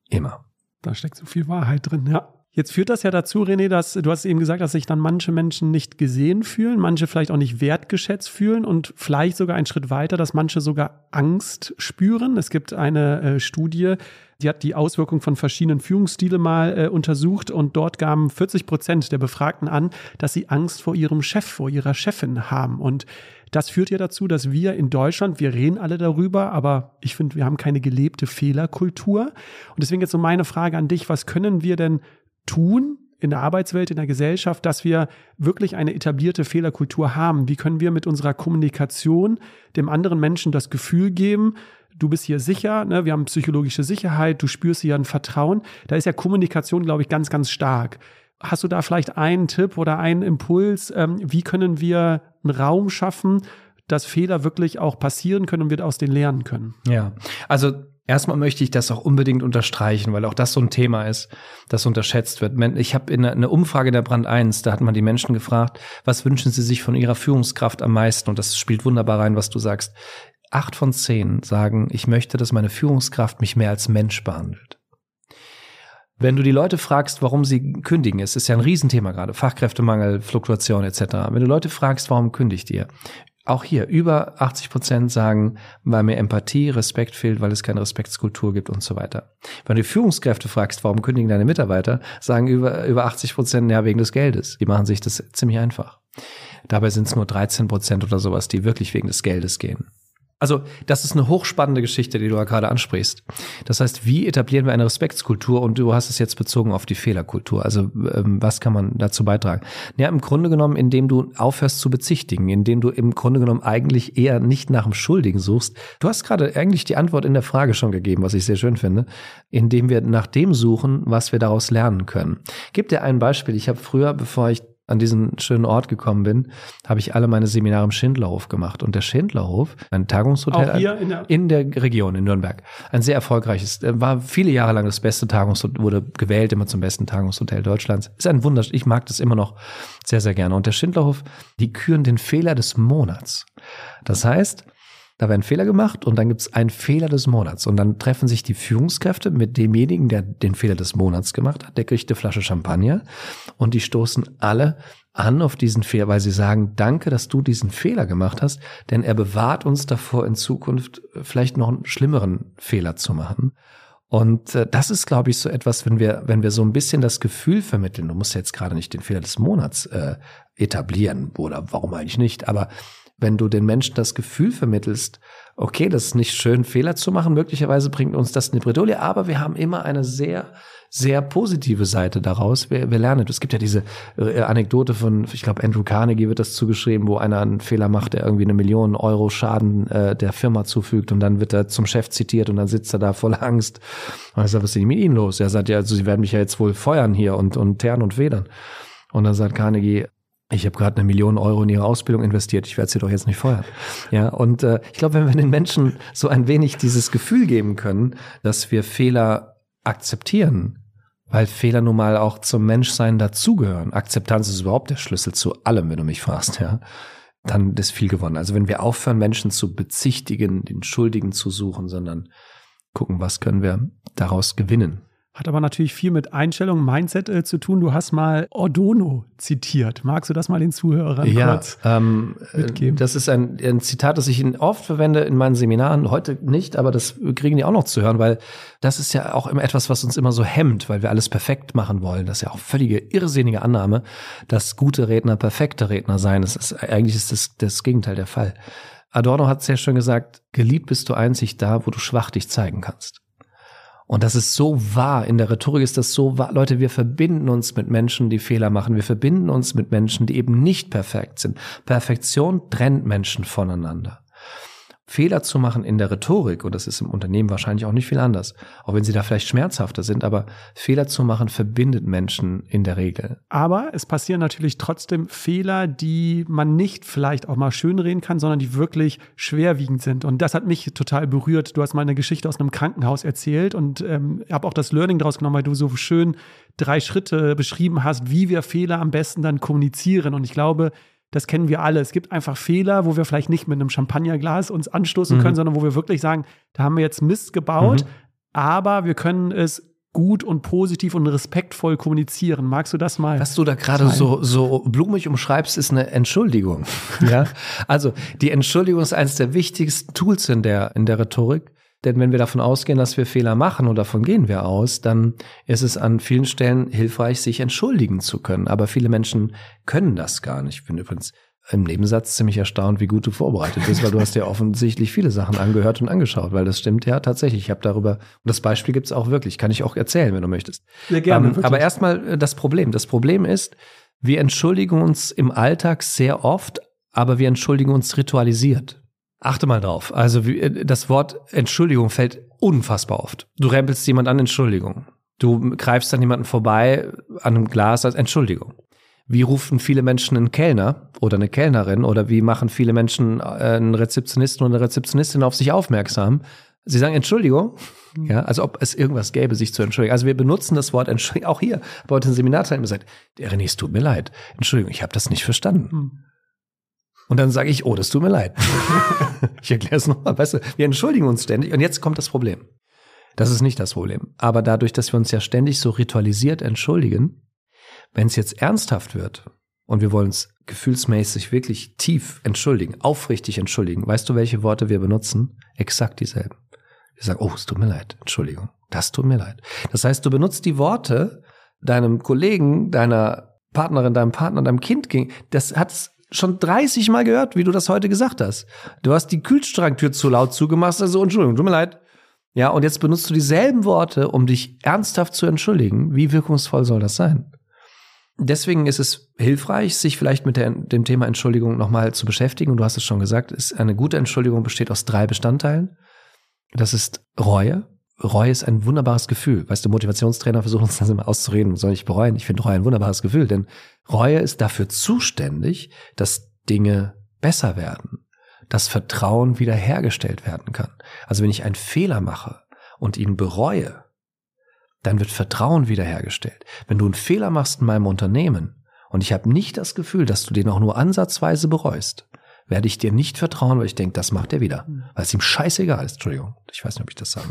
[SPEAKER 1] Immer.
[SPEAKER 2] Da steckt so viel Wahrheit drin, ja. Jetzt führt das ja dazu, René, dass du hast eben gesagt, dass sich dann manche Menschen nicht gesehen fühlen, manche vielleicht auch nicht wertgeschätzt fühlen und vielleicht sogar einen Schritt weiter, dass manche sogar Angst spüren. Es gibt eine äh, Studie, die hat die Auswirkungen von verschiedenen Führungsstilen mal äh, untersucht und dort gaben 40 Prozent der Befragten an, dass sie Angst vor ihrem Chef, vor ihrer Chefin haben. Und das führt ja dazu, dass wir in Deutschland, wir reden alle darüber, aber ich finde, wir haben keine gelebte Fehlerkultur. Und deswegen jetzt so meine Frage an dich, was können wir denn tun in der Arbeitswelt, in der Gesellschaft, dass wir wirklich eine etablierte Fehlerkultur haben? Wie können wir mit unserer Kommunikation dem anderen Menschen das Gefühl geben, du bist hier sicher, ne? wir haben psychologische Sicherheit, du spürst hier ein Vertrauen. Da ist ja Kommunikation, glaube ich, ganz, ganz stark. Hast du da vielleicht einen Tipp oder einen Impuls? Ähm, wie können wir einen Raum schaffen, dass Fehler wirklich auch passieren können und wir aus denen lernen können?
[SPEAKER 1] Ja, also Erstmal möchte ich das auch unbedingt unterstreichen, weil auch das so ein Thema ist, das unterschätzt wird. Ich habe in einer Umfrage der Brand 1, da hat man die Menschen gefragt, was wünschen sie sich von ihrer Führungskraft am meisten? Und das spielt wunderbar rein, was du sagst. Acht von zehn sagen, ich möchte, dass meine Führungskraft mich mehr als Mensch behandelt. Wenn du die Leute fragst, warum sie kündigen, es ist ja ein Riesenthema gerade, Fachkräftemangel, Fluktuation etc. Wenn du Leute fragst, warum kündigt ihr? auch hier über 80 Prozent sagen, weil mir Empathie, Respekt fehlt, weil es keine Respektskultur gibt und so weiter. Wenn du Führungskräfte fragst, warum kündigen deine Mitarbeiter, sagen über, über 80 Prozent, ja, wegen des Geldes. Die machen sich das ziemlich einfach. Dabei sind es nur 13 Prozent oder sowas, die wirklich wegen des Geldes gehen. Also, das ist eine hochspannende Geschichte, die du ja gerade ansprichst. Das heißt, wie etablieren wir eine Respektskultur? Und du hast es jetzt bezogen auf die Fehlerkultur. Also, ähm, was kann man dazu beitragen? Ja, im Grunde genommen, indem du aufhörst zu bezichtigen, indem du im Grunde genommen eigentlich eher nicht nach dem Schuldigen suchst. Du hast gerade eigentlich die Antwort in der Frage schon gegeben, was ich sehr schön finde, indem wir nach dem suchen, was wir daraus lernen können. Gib dir ein Beispiel. Ich habe früher, bevor ich an diesen schönen Ort gekommen bin, habe ich alle meine Seminare im Schindlerhof gemacht. Und der Schindlerhof, ein Tagungshotel
[SPEAKER 2] in der,
[SPEAKER 1] in der Region, in Nürnberg. Ein sehr erfolgreiches, äh, war viele Jahre lang das beste Tagungshotel, wurde gewählt immer zum besten Tagungshotel Deutschlands. Ist ein Wunder, ich mag das immer noch sehr, sehr gerne. Und der Schindlerhof, die küren den Fehler des Monats. Das heißt, da werden Fehler gemacht und dann gibt es einen Fehler des Monats. Und dann treffen sich die Führungskräfte mit demjenigen, der den Fehler des Monats gemacht hat. Der kriegt eine Flasche Champagner und die stoßen alle an auf diesen Fehler, weil sie sagen, danke, dass du diesen Fehler gemacht hast, denn er bewahrt uns davor, in Zukunft vielleicht noch einen schlimmeren Fehler zu machen. Und äh, das ist, glaube ich, so etwas, wenn wir, wenn wir so ein bisschen das Gefühl vermitteln, du musst jetzt gerade nicht den Fehler des Monats äh, etablieren oder warum eigentlich nicht, aber wenn du den Menschen das Gefühl vermittelst, okay, das ist nicht schön, Fehler zu machen, möglicherweise bringt uns das eine Bredouille, aber wir haben immer eine sehr, sehr positive Seite daraus. Wir, wir lernen. Es gibt ja diese äh, Anekdote von, ich glaube, Andrew Carnegie wird das zugeschrieben, wo einer einen Fehler macht, der irgendwie eine Million Euro Schaden äh, der Firma zufügt und dann wird er zum Chef zitiert und dann sitzt er da voller Angst. Und er sagt, was ist denn mit Ihnen los? Er sagt, ja, also Sie werden mich ja jetzt wohl feuern hier und, und teeren und federn. Und dann sagt Carnegie, ich habe gerade eine Million Euro in ihre Ausbildung investiert, ich werde sie doch jetzt nicht feuern. Ja, und äh, ich glaube, wenn wir den Menschen so ein wenig dieses Gefühl geben können, dass wir Fehler akzeptieren, weil Fehler nun mal auch zum Menschsein dazugehören. Akzeptanz ist überhaupt der Schlüssel zu allem, wenn du mich fragst, ja. Dann ist viel gewonnen. Also wenn wir aufhören, Menschen zu bezichtigen, den Schuldigen zu suchen, sondern gucken, was können wir daraus gewinnen.
[SPEAKER 2] Hat aber natürlich viel mit Einstellung, Mindset äh, zu tun. Du hast mal Ordono zitiert. Magst du das mal den Zuhörern
[SPEAKER 1] ja,
[SPEAKER 2] kurz
[SPEAKER 1] ähm, mitgeben? Das ist ein, ein, Zitat, das ich oft verwende in meinen Seminaren. Heute nicht, aber das kriegen die auch noch zu hören, weil das ist ja auch immer etwas, was uns immer so hemmt, weil wir alles perfekt machen wollen. Das ist ja auch völlige irrsinnige Annahme, dass gute Redner perfekte Redner seien. Das ist, eigentlich ist das das Gegenteil der Fall. Adorno hat sehr schön gesagt, geliebt bist du einzig da, wo du schwach dich zeigen kannst. Und das ist so wahr. In der Rhetorik ist das so wahr. Leute, wir verbinden uns mit Menschen, die Fehler machen. Wir verbinden uns mit Menschen, die eben nicht perfekt sind. Perfektion trennt Menschen voneinander. Fehler zu machen in der Rhetorik, und das ist im Unternehmen wahrscheinlich auch nicht viel anders, auch wenn sie da vielleicht schmerzhafter sind, aber Fehler zu machen verbindet Menschen in der Regel.
[SPEAKER 2] Aber es passieren natürlich trotzdem Fehler, die man nicht vielleicht auch mal schönreden kann, sondern die wirklich schwerwiegend sind. Und das hat mich total berührt. Du hast mal eine Geschichte aus einem Krankenhaus erzählt und ähm, habe auch das Learning daraus genommen, weil du so schön drei Schritte beschrieben hast, wie wir Fehler am besten dann kommunizieren. Und ich glaube, das kennen wir alle. Es gibt einfach Fehler, wo wir vielleicht nicht mit einem Champagnerglas uns anstoßen mhm. können, sondern wo wir wirklich sagen, da haben wir jetzt Mist gebaut, mhm. aber wir können es gut und positiv und respektvoll kommunizieren. Magst du das mal?
[SPEAKER 1] Was du da gerade so, so blumig umschreibst, ist eine Entschuldigung. ja. Also, die Entschuldigung ist eines der wichtigsten Tools in der, in der Rhetorik. Denn wenn wir davon ausgehen, dass wir Fehler machen und davon gehen wir aus, dann ist es an vielen Stellen hilfreich, sich entschuldigen zu können. Aber viele Menschen können das gar nicht. Ich bin übrigens im Nebensatz ziemlich erstaunt, wie gut du vorbereitet bist, weil du hast ja offensichtlich viele Sachen angehört und angeschaut, weil das stimmt ja tatsächlich. Ich habe darüber, und das Beispiel gibt's auch wirklich, kann ich auch erzählen, wenn du möchtest.
[SPEAKER 2] Sehr gerne.
[SPEAKER 1] Ähm, aber erstmal äh, das Problem. Das Problem ist, wir entschuldigen uns im Alltag sehr oft, aber wir entschuldigen uns ritualisiert. Achte mal drauf. Also äh, das Wort Entschuldigung fällt unfassbar oft. Du rempelst jemand an Entschuldigung. Du greifst an jemanden vorbei an einem Glas als Entschuldigung. Wie rufen viele Menschen einen Kellner oder eine Kellnerin oder wie machen viele Menschen äh, einen Rezeptionisten oder eine Rezeptionistin auf sich aufmerksam? Sie sagen Entschuldigung, mhm. ja, als ob es irgendwas gäbe, sich zu entschuldigen. Also wir benutzen das Wort Entschuldigung auch hier. Bei heute im Seminarteil gesagt, der René, es tut mir leid. Entschuldigung, ich habe das nicht verstanden. Und dann sage ich, oh, das tut mir leid. ich erkläre es nochmal. Weißt du, wir entschuldigen uns ständig. Und jetzt kommt das Problem. Das ist nicht das Problem. Aber dadurch, dass wir uns ja ständig so ritualisiert entschuldigen, wenn es jetzt ernsthaft wird und wir wollen uns gefühlsmäßig wirklich tief entschuldigen, aufrichtig entschuldigen, weißt du, welche Worte wir benutzen? Exakt dieselben. Wir sagen, oh, es tut mir leid, Entschuldigung, das tut mir leid. Das heißt, du benutzt die Worte deinem Kollegen, deiner Partnerin, deinem Partner, deinem Kind ging. Das hat schon 30 Mal gehört, wie du das heute gesagt hast. Du hast die Kühlschranktür zu laut zugemacht, also Entschuldigung, tut mir leid. Ja, und jetzt benutzt du dieselben Worte, um dich ernsthaft zu entschuldigen. Wie wirkungsvoll soll das sein? Deswegen ist es hilfreich, sich vielleicht mit der, dem Thema Entschuldigung nochmal zu beschäftigen. Und du hast es schon gesagt, ist eine gute Entschuldigung besteht aus drei Bestandteilen. Das ist Reue. Reue ist ein wunderbares Gefühl. Weißt du, Motivationstrainer versuchen uns das immer auszureden, soll ich bereuen. Ich finde Reue ein wunderbares Gefühl, denn Reue ist dafür zuständig, dass Dinge besser werden, dass Vertrauen wiederhergestellt werden kann. Also wenn ich einen Fehler mache und ihn bereue, dann wird Vertrauen wiederhergestellt. Wenn du einen Fehler machst in meinem Unternehmen und ich habe nicht das Gefühl, dass du den auch nur ansatzweise bereust, werde ich dir nicht vertrauen, weil ich denke, das macht er wieder. Hm. Weil es ihm scheißegal ist. Entschuldigung, ich weiß nicht, ob ich das sage.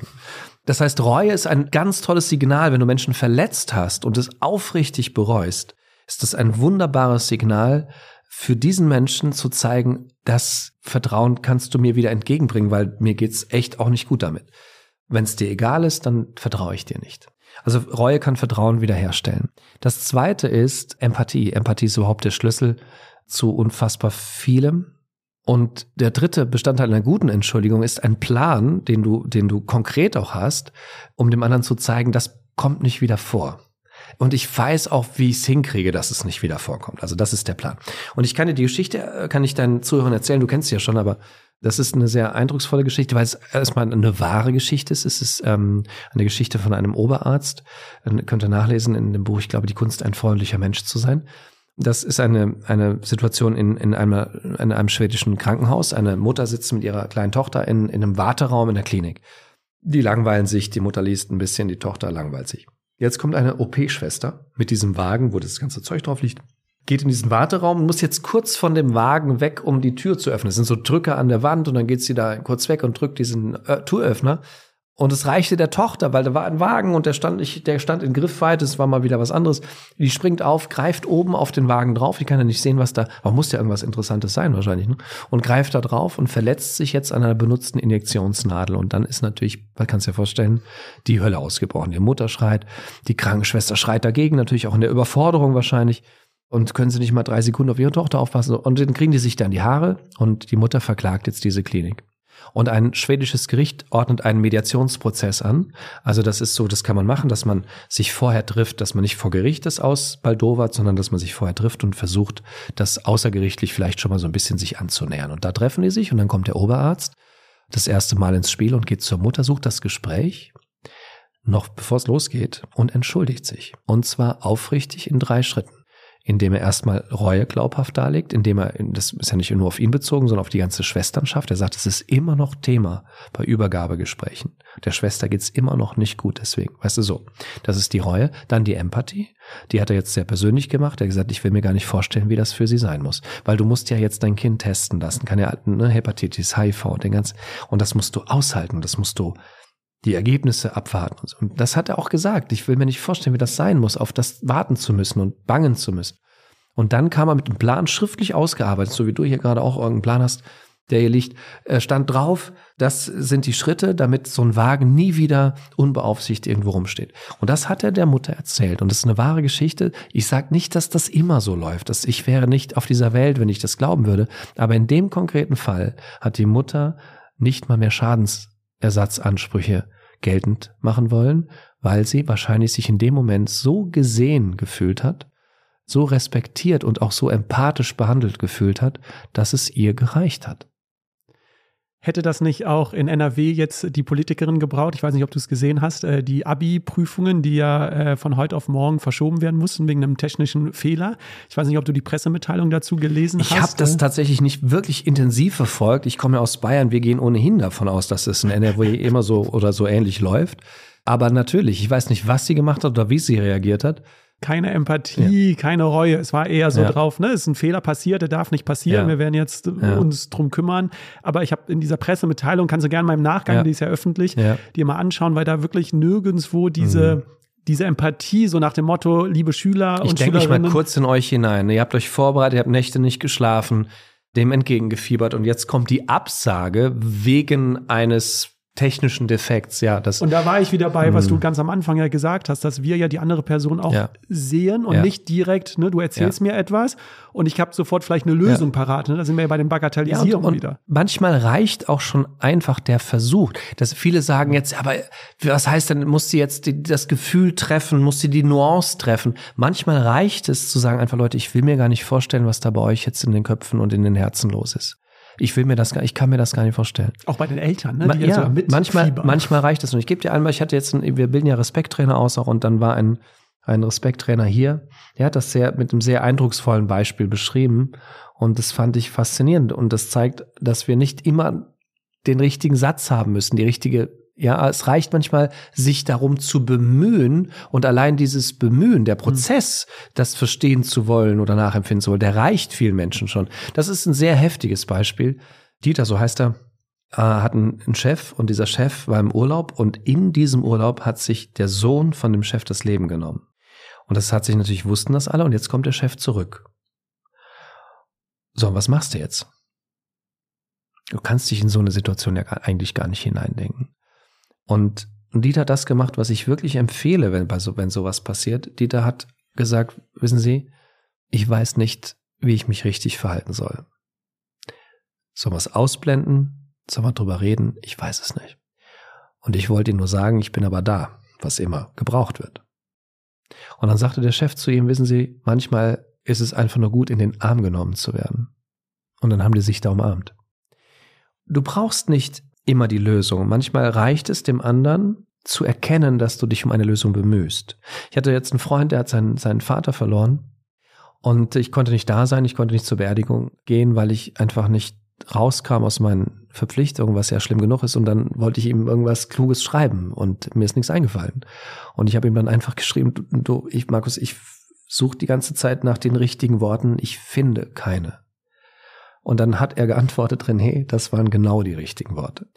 [SPEAKER 1] Das heißt, Reue ist ein ganz tolles Signal. Wenn du Menschen verletzt hast und es aufrichtig bereust, ist das ein wunderbares Signal für diesen Menschen zu zeigen, das Vertrauen kannst du mir wieder entgegenbringen, weil mir geht's echt auch nicht gut damit. Wenn es dir egal ist, dann vertraue ich dir nicht. Also Reue kann Vertrauen wiederherstellen. Das zweite ist Empathie. Empathie ist überhaupt der Schlüssel zu unfassbar vielem. Und der dritte Bestandteil einer guten Entschuldigung ist ein Plan, den du, den du konkret auch hast, um dem anderen zu zeigen, das kommt nicht wieder vor. Und ich weiß auch, wie ich es hinkriege, dass es nicht wieder vorkommt. Also das ist der Plan. Und ich kann dir die Geschichte, äh, kann ich deinen Zuhörern erzählen, du kennst sie ja schon, aber das ist eine sehr eindrucksvolle Geschichte, weil es erstmal eine wahre Geschichte ist. Es ist ähm, eine Geschichte von einem Oberarzt. Dann könnt ihr nachlesen in dem Buch, ich glaube, die Kunst, ein freundlicher Mensch zu sein. Das ist eine, eine Situation in, in, einem, in einem schwedischen Krankenhaus. Eine Mutter sitzt mit ihrer kleinen Tochter in, in einem Warteraum in der Klinik. Die langweilen sich, die Mutter liest ein bisschen, die Tochter langweilt sich. Jetzt kommt eine OP-Schwester mit diesem Wagen, wo das ganze Zeug drauf liegt geht in diesen Warteraum und muss jetzt kurz von dem Wagen weg, um die Tür zu öffnen. Es sind so Drücker an der Wand und dann geht sie da kurz weg und drückt diesen äh, Türöffner. Und es reichte der Tochter, weil da war ein Wagen und der stand nicht, der stand in Griffweite, es war mal wieder was anderes. Die springt auf, greift oben auf den Wagen drauf. Die kann ja nicht sehen, was da, aber muss ja irgendwas Interessantes sein wahrscheinlich, ne? Und greift da drauf und verletzt sich jetzt an einer benutzten Injektionsnadel. Und dann ist natürlich, man kann es ja vorstellen, die Hölle ausgebrochen. Die Mutter schreit, die Krankenschwester schreit dagegen, natürlich auch in der Überforderung wahrscheinlich. Und können sie nicht mal drei Sekunden auf ihre Tochter aufpassen? Und dann kriegen die sich dann die Haare und die Mutter verklagt jetzt diese Klinik. Und ein schwedisches Gericht ordnet einen Mediationsprozess an. Also das ist so, das kann man machen, dass man sich vorher trifft, dass man nicht vor Gericht ist aus Baldowat, sondern dass man sich vorher trifft und versucht, das außergerichtlich vielleicht schon mal so ein bisschen sich anzunähern. Und da treffen die sich und dann kommt der Oberarzt das erste Mal ins Spiel und geht zur Mutter, sucht das Gespräch, noch bevor es losgeht, und entschuldigt sich. Und zwar aufrichtig in drei Schritten indem er erstmal Reue glaubhaft darlegt, indem er, das ist ja nicht nur auf ihn bezogen, sondern auf die ganze Schwesternschaft. Er sagt, es ist immer noch Thema bei Übergabegesprächen. Der Schwester geht's immer noch nicht gut, deswegen. Weißt du so. Das ist die Reue. Dann die Empathie. Die hat er jetzt sehr persönlich gemacht. Er hat gesagt, ich will mir gar nicht vorstellen, wie das für sie sein muss. Weil du musst ja jetzt dein Kind testen lassen. Kann ja, ne, Hepatitis, HIV, den ganzen, und das musst du aushalten. Das musst du die Ergebnisse abwarten. Und, und das hat er auch gesagt. Ich will mir nicht vorstellen, wie das sein muss, auf das warten zu müssen und bangen zu müssen. Und dann kam er mit einem Plan schriftlich ausgearbeitet, so wie du hier gerade auch irgendeinen Plan hast, der hier liegt, stand drauf, das sind die Schritte, damit so ein Wagen nie wieder unbeaufsichtigt irgendwo rumsteht. Und das hat er der Mutter erzählt. Und das ist eine wahre Geschichte. Ich sage nicht, dass das immer so läuft. Dass ich wäre nicht auf dieser Welt, wenn ich das glauben würde. Aber in dem konkreten Fall hat die Mutter nicht mal mehr Schadensersatzansprüche geltend machen wollen, weil sie wahrscheinlich sich in dem Moment so gesehen gefühlt hat, so respektiert und auch so empathisch behandelt gefühlt hat, dass es ihr gereicht hat.
[SPEAKER 2] Hätte das nicht auch in NRW jetzt die Politikerin gebraucht? Ich weiß nicht, ob du es gesehen hast. Äh, die Abi-Prüfungen, die ja äh, von heute auf morgen verschoben werden mussten wegen einem technischen Fehler. Ich weiß nicht, ob du die Pressemitteilung dazu gelesen
[SPEAKER 1] ich
[SPEAKER 2] hast.
[SPEAKER 1] Ich habe das tatsächlich nicht wirklich intensiv verfolgt. Ich komme ja aus Bayern. Wir gehen ohnehin davon aus, dass es in NRW immer so oder so ähnlich läuft. Aber natürlich, ich weiß nicht, was sie gemacht hat oder wie sie reagiert hat
[SPEAKER 2] keine Empathie, ja. keine Reue. Es war eher so ja. drauf, ne, es ist ein Fehler passiert, der darf nicht passieren. Wir werden jetzt uns drum kümmern. Aber ich habe in dieser Pressemitteilung, kannst du gerne mal im Nachgang, die ist ja öffentlich, dir mal anschauen, weil da wirklich nirgendwo diese mhm diese Empathie, so nach dem Motto, liebe Schüler
[SPEAKER 1] ich
[SPEAKER 2] und
[SPEAKER 1] denke Ich mal kurz in euch hinein. Ihr habt euch vorbereitet, ihr habt Nächte nicht geschlafen, dem entgegengefiebert und jetzt kommt die Absage wegen eines technischen Defekts, ja. Das,
[SPEAKER 2] und da war ich wieder bei, was du hm. ganz am Anfang ja gesagt hast, dass wir ja die andere Person auch ja. sehen und ja. nicht direkt, ne, du erzählst ja. mir etwas und ich habe sofort vielleicht eine Lösung parat. Ne? Da sind wir ja bei den Bagatellisierungen und, und wieder.
[SPEAKER 1] Manchmal reicht auch schon einfach der Versuch. Dass viele sagen jetzt, aber was heißt denn, muss sie jetzt die, das Gefühl treffen, muss sie die Nuance treffen? Manchmal reicht es zu sagen, einfach Leute, ich will mir gar nicht vorstellen, was da bei euch jetzt in den Köpfen und in den Herzen los ist. Ich will mir das gar, ich kann mir das gar nicht vorstellen.
[SPEAKER 2] Auch bei den Eltern, ne?
[SPEAKER 1] Die ja, mit manchmal, manchmal reicht das. Und ich gebe dir einmal, ich hatte jetzt, ein, wir bilden ja Respekttrainer aus auch und dann war ein, ein Respekttrainer hier, der hat das sehr, mit einem sehr eindrucksvollen Beispiel beschrieben. Und das fand ich faszinierend. Und das zeigt, dass wir nicht immer den richtigen Satz haben müssen, die richtige ja, es reicht manchmal, sich darum zu bemühen und allein dieses Bemühen, der Prozess, das verstehen zu wollen oder nachempfinden zu wollen, der reicht vielen Menschen schon. Das ist ein sehr heftiges Beispiel. Dieter, so heißt er, äh, hat einen Chef und dieser Chef war im Urlaub und in diesem Urlaub hat sich der Sohn von dem Chef das Leben genommen. Und das hat sich natürlich, wussten das alle und jetzt kommt der Chef zurück. So, was machst du jetzt? Du kannst dich in so eine Situation ja eigentlich gar nicht hineindenken. Und Dieter hat das gemacht, was ich wirklich empfehle, wenn, so, wenn sowas passiert. Dieter hat gesagt, wissen Sie, ich weiß nicht, wie ich mich richtig verhalten soll. Soll man es ausblenden? Soll man drüber reden? Ich weiß es nicht. Und ich wollte Ihnen nur sagen, ich bin aber da, was immer gebraucht wird. Und dann sagte der Chef zu ihm, wissen Sie, manchmal ist es einfach nur gut, in den Arm genommen zu werden. Und dann haben die sich da umarmt. Du brauchst nicht immer die Lösung. Manchmal reicht es dem anderen zu erkennen, dass du dich um eine Lösung bemühst. Ich hatte jetzt einen Freund, der hat seinen, seinen Vater verloren und ich konnte nicht da sein, ich konnte nicht zur Beerdigung gehen, weil ich einfach nicht rauskam aus meinen Verpflichtungen, was ja schlimm genug ist. Und dann wollte ich ihm irgendwas Kluges schreiben und mir ist nichts eingefallen. Und ich habe ihm dann einfach geschrieben, du, du ich, Markus, ich suche die ganze Zeit nach den richtigen Worten, ich finde keine. Und dann hat er geantwortet, René, das waren genau die richtigen Worte.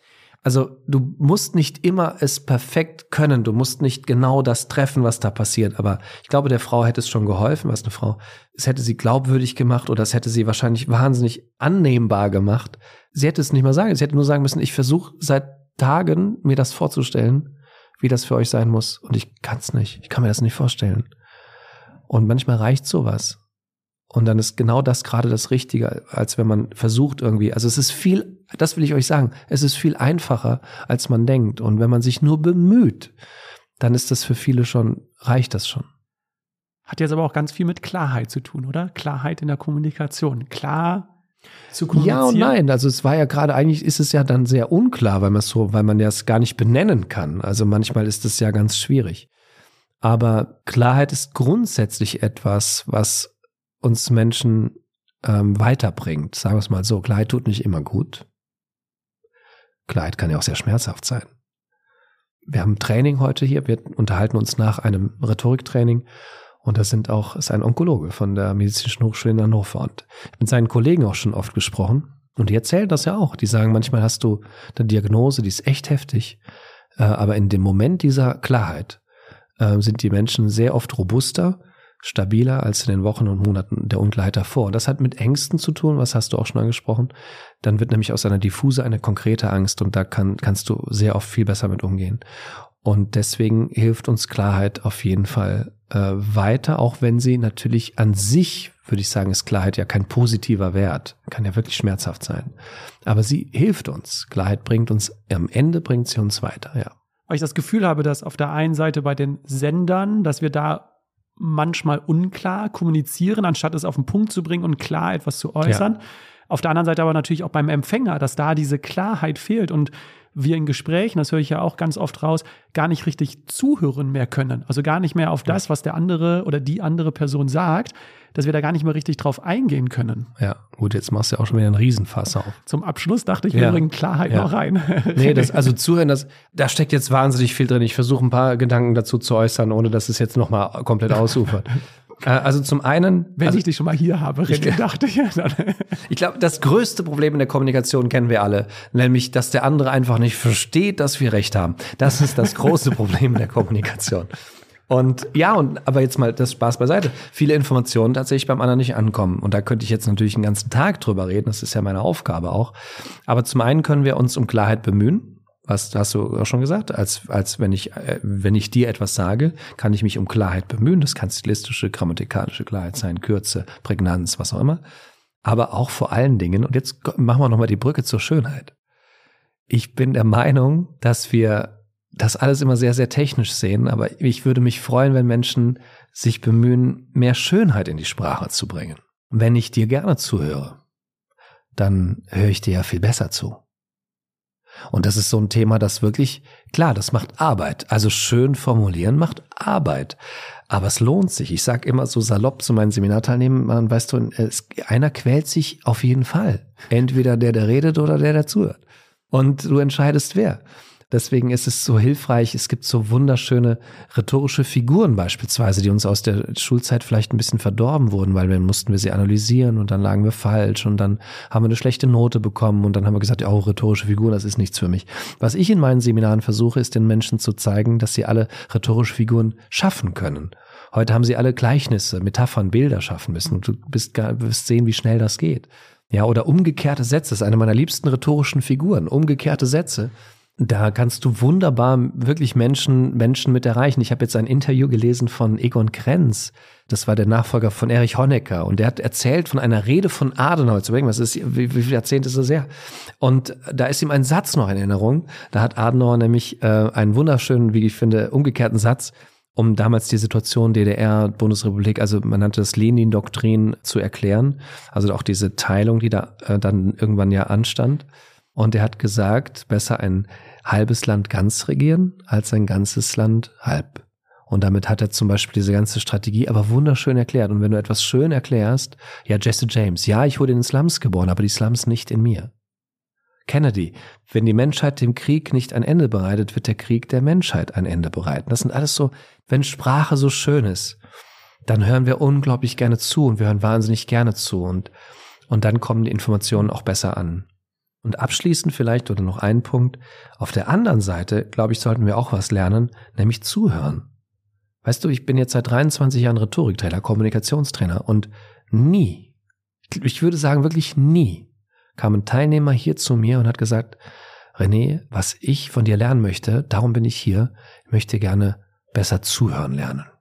[SPEAKER 1] Also du musst nicht immer es perfekt können, du musst nicht genau das treffen, was da passiert. Aber ich glaube, der Frau hätte es schon geholfen, was eine Frau, es hätte sie glaubwürdig gemacht oder es hätte sie wahrscheinlich wahnsinnig annehmbar gemacht. Sie hätte es nicht mal sagen, sie hätte nur sagen müssen, ich versuche seit Tagen mir das vorzustellen, wie das für euch sein muss. Und ich kann es nicht, ich kann mir das nicht vorstellen. Und manchmal reicht sowas. Und dann ist genau das gerade das Richtige, als wenn man versucht irgendwie, also es ist viel, das will ich euch sagen, es ist viel einfacher, als man denkt. Und wenn man sich nur bemüht, dann ist das für viele schon, reicht das schon.
[SPEAKER 2] Hat jetzt aber auch ganz viel mit Klarheit zu tun, oder? Klarheit in der Kommunikation. Klar zu kommunizieren.
[SPEAKER 1] Ja und nein. Also es war ja gerade, eigentlich ist es ja dann sehr unklar, weil man es so, weil man ja es gar nicht benennen kann. Also manchmal ist es ja ganz schwierig. Aber Klarheit ist grundsätzlich etwas, was uns Menschen ähm, weiterbringt. Sagen wir es mal so, Klarheit tut nicht immer gut. Klarheit kann ja auch sehr schmerzhaft sein. Wir haben Training heute hier, wir unterhalten uns nach einem Rhetoriktraining und das sind auch, ist ein Onkologe von der Medizinischen Hochschule in Hannover und mit seinen Kollegen auch schon oft gesprochen und die erzählen das ja auch. Die sagen, manchmal hast du eine Diagnose, die ist echt heftig. Äh, aber in dem Moment dieser Klarheit äh, sind die Menschen sehr oft robuster, stabiler als in den Wochen und Monaten der Unklarheit davor. Und das hat mit Ängsten zu tun, was hast du auch schon angesprochen. Dann wird nämlich aus einer diffuse eine konkrete Angst und da kann, kannst du sehr oft viel besser mit umgehen. Und deswegen hilft uns Klarheit auf jeden Fall äh, weiter, auch wenn sie natürlich an sich, würde ich sagen, ist Klarheit ja kein positiver Wert, kann ja wirklich schmerzhaft sein. Aber sie hilft uns. Klarheit bringt uns, am Ende bringt sie uns weiter, ja.
[SPEAKER 2] Weil ich das Gefühl habe, dass auf der einen Seite bei den Sendern, dass wir da manchmal unklar kommunizieren, anstatt es auf den Punkt zu bringen und klar etwas zu äußern. Ja. Auf der anderen Seite aber natürlich auch beim Empfänger, dass da diese Klarheit fehlt und wir in Gesprächen, das höre ich ja auch ganz oft raus, gar nicht richtig zuhören mehr können. Also gar nicht mehr auf das, was der andere oder die andere Person sagt, dass wir da gar nicht mehr richtig drauf eingehen können.
[SPEAKER 1] Ja, gut, jetzt machst du ja auch schon wieder einen Riesenfass auf.
[SPEAKER 2] Zum Abschluss dachte ich, wir bringen Klarheit ja. noch rein.
[SPEAKER 1] nee, das, also zuhören, das, da steckt jetzt wahnsinnig viel drin. Ich versuche ein paar Gedanken dazu zu äußern, ohne dass es jetzt nochmal komplett ausufert. Äh, also zum einen.
[SPEAKER 2] Wenn
[SPEAKER 1] also,
[SPEAKER 2] ich dich schon mal hier habe, René, ich, dachte ich.
[SPEAKER 1] ich glaube, das größte Problem in der Kommunikation kennen wir alle, nämlich, dass der andere einfach nicht versteht, dass wir recht haben. Das ist das große Problem in der Kommunikation. Und ja, und aber jetzt mal das Spaß beiseite. Viele Informationen tatsächlich beim anderen nicht ankommen. Und da könnte ich jetzt natürlich einen ganzen Tag drüber reden. Das ist ja meine Aufgabe auch. Aber zum einen können wir uns um Klarheit bemühen was hast du auch schon gesagt, als, als wenn ich, äh, wenn ich dir etwas sage, kann ich mich um Klarheit bemühen. Das kann stilistische, grammatikalische Klarheit sein, Kürze, Prägnanz, was auch immer. Aber auch vor allen Dingen, und jetzt machen wir nochmal die Brücke zur Schönheit. Ich bin der Meinung, dass wir das alles immer sehr, sehr technisch sehen, aber ich würde mich freuen, wenn Menschen sich bemühen, mehr Schönheit in die Sprache zu bringen. Wenn ich dir gerne zuhöre, dann höre ich dir ja viel besser zu. Und das ist so ein Thema, das wirklich, klar, das macht Arbeit. Also schön formulieren macht Arbeit. Aber es lohnt sich. Ich sage immer so salopp zu meinen Seminarteilnehmern, weißt du, es, einer quält sich auf jeden Fall. Entweder der, der redet oder der, der zuhört. Und du entscheidest wer. Deswegen ist es so hilfreich. Es gibt so wunderschöne rhetorische Figuren beispielsweise, die uns aus der Schulzeit vielleicht ein bisschen verdorben wurden, weil dann mussten wir sie analysieren und dann lagen wir falsch und dann haben wir eine schlechte Note bekommen und dann haben wir gesagt, ja, oh, rhetorische Figuren, das ist nichts für mich. Was ich in meinen Seminaren versuche, ist den Menschen zu zeigen, dass sie alle rhetorische Figuren schaffen können. Heute haben sie alle Gleichnisse, Metaphern, Bilder schaffen müssen. Und du bist, wirst sehen, wie schnell das geht. Ja, oder umgekehrte Sätze, das ist eine meiner liebsten rhetorischen Figuren. Umgekehrte Sätze da kannst du wunderbar wirklich Menschen, Menschen mit erreichen. Ich habe jetzt ein Interview gelesen von Egon Krenz. Das war der Nachfolger von Erich Honecker. Und der hat erzählt von einer Rede von Adenauer. Zu was ist, wie, wie viele Jahrzehnte ist das her? Und da ist ihm ein Satz noch in Erinnerung. Da hat Adenauer nämlich äh, einen wunderschönen, wie ich finde, umgekehrten Satz um damals die Situation DDR, Bundesrepublik, also man nannte das Lenin-Doktrin zu erklären, also auch diese Teilung, die da äh, dann irgendwann ja anstand. Und er hat gesagt, besser ein halbes Land ganz regieren als ein ganzes Land halb. Und damit hat er zum Beispiel diese ganze Strategie aber wunderschön erklärt. Und wenn du etwas schön erklärst, ja, Jesse James, ja, ich wurde in den Slums geboren, aber die Slums nicht in mir. Kennedy, wenn die Menschheit dem Krieg nicht ein Ende bereitet, wird der Krieg der Menschheit ein Ende bereiten. Das sind alles so, wenn Sprache so schön ist, dann hören wir unglaublich gerne zu und wir hören wahnsinnig gerne zu und, und dann kommen die Informationen auch besser an. Und abschließend vielleicht oder noch ein Punkt. Auf der anderen Seite, glaube ich, sollten wir auch was lernen, nämlich zuhören. Weißt du, ich bin jetzt seit 23 Jahren Rhetoriktrainer, Kommunikationstrainer und nie, ich würde sagen wirklich nie, kam ein Teilnehmer hier zu mir und hat gesagt, René, was ich von dir lernen möchte, darum bin ich hier, ich möchte gerne besser zuhören lernen.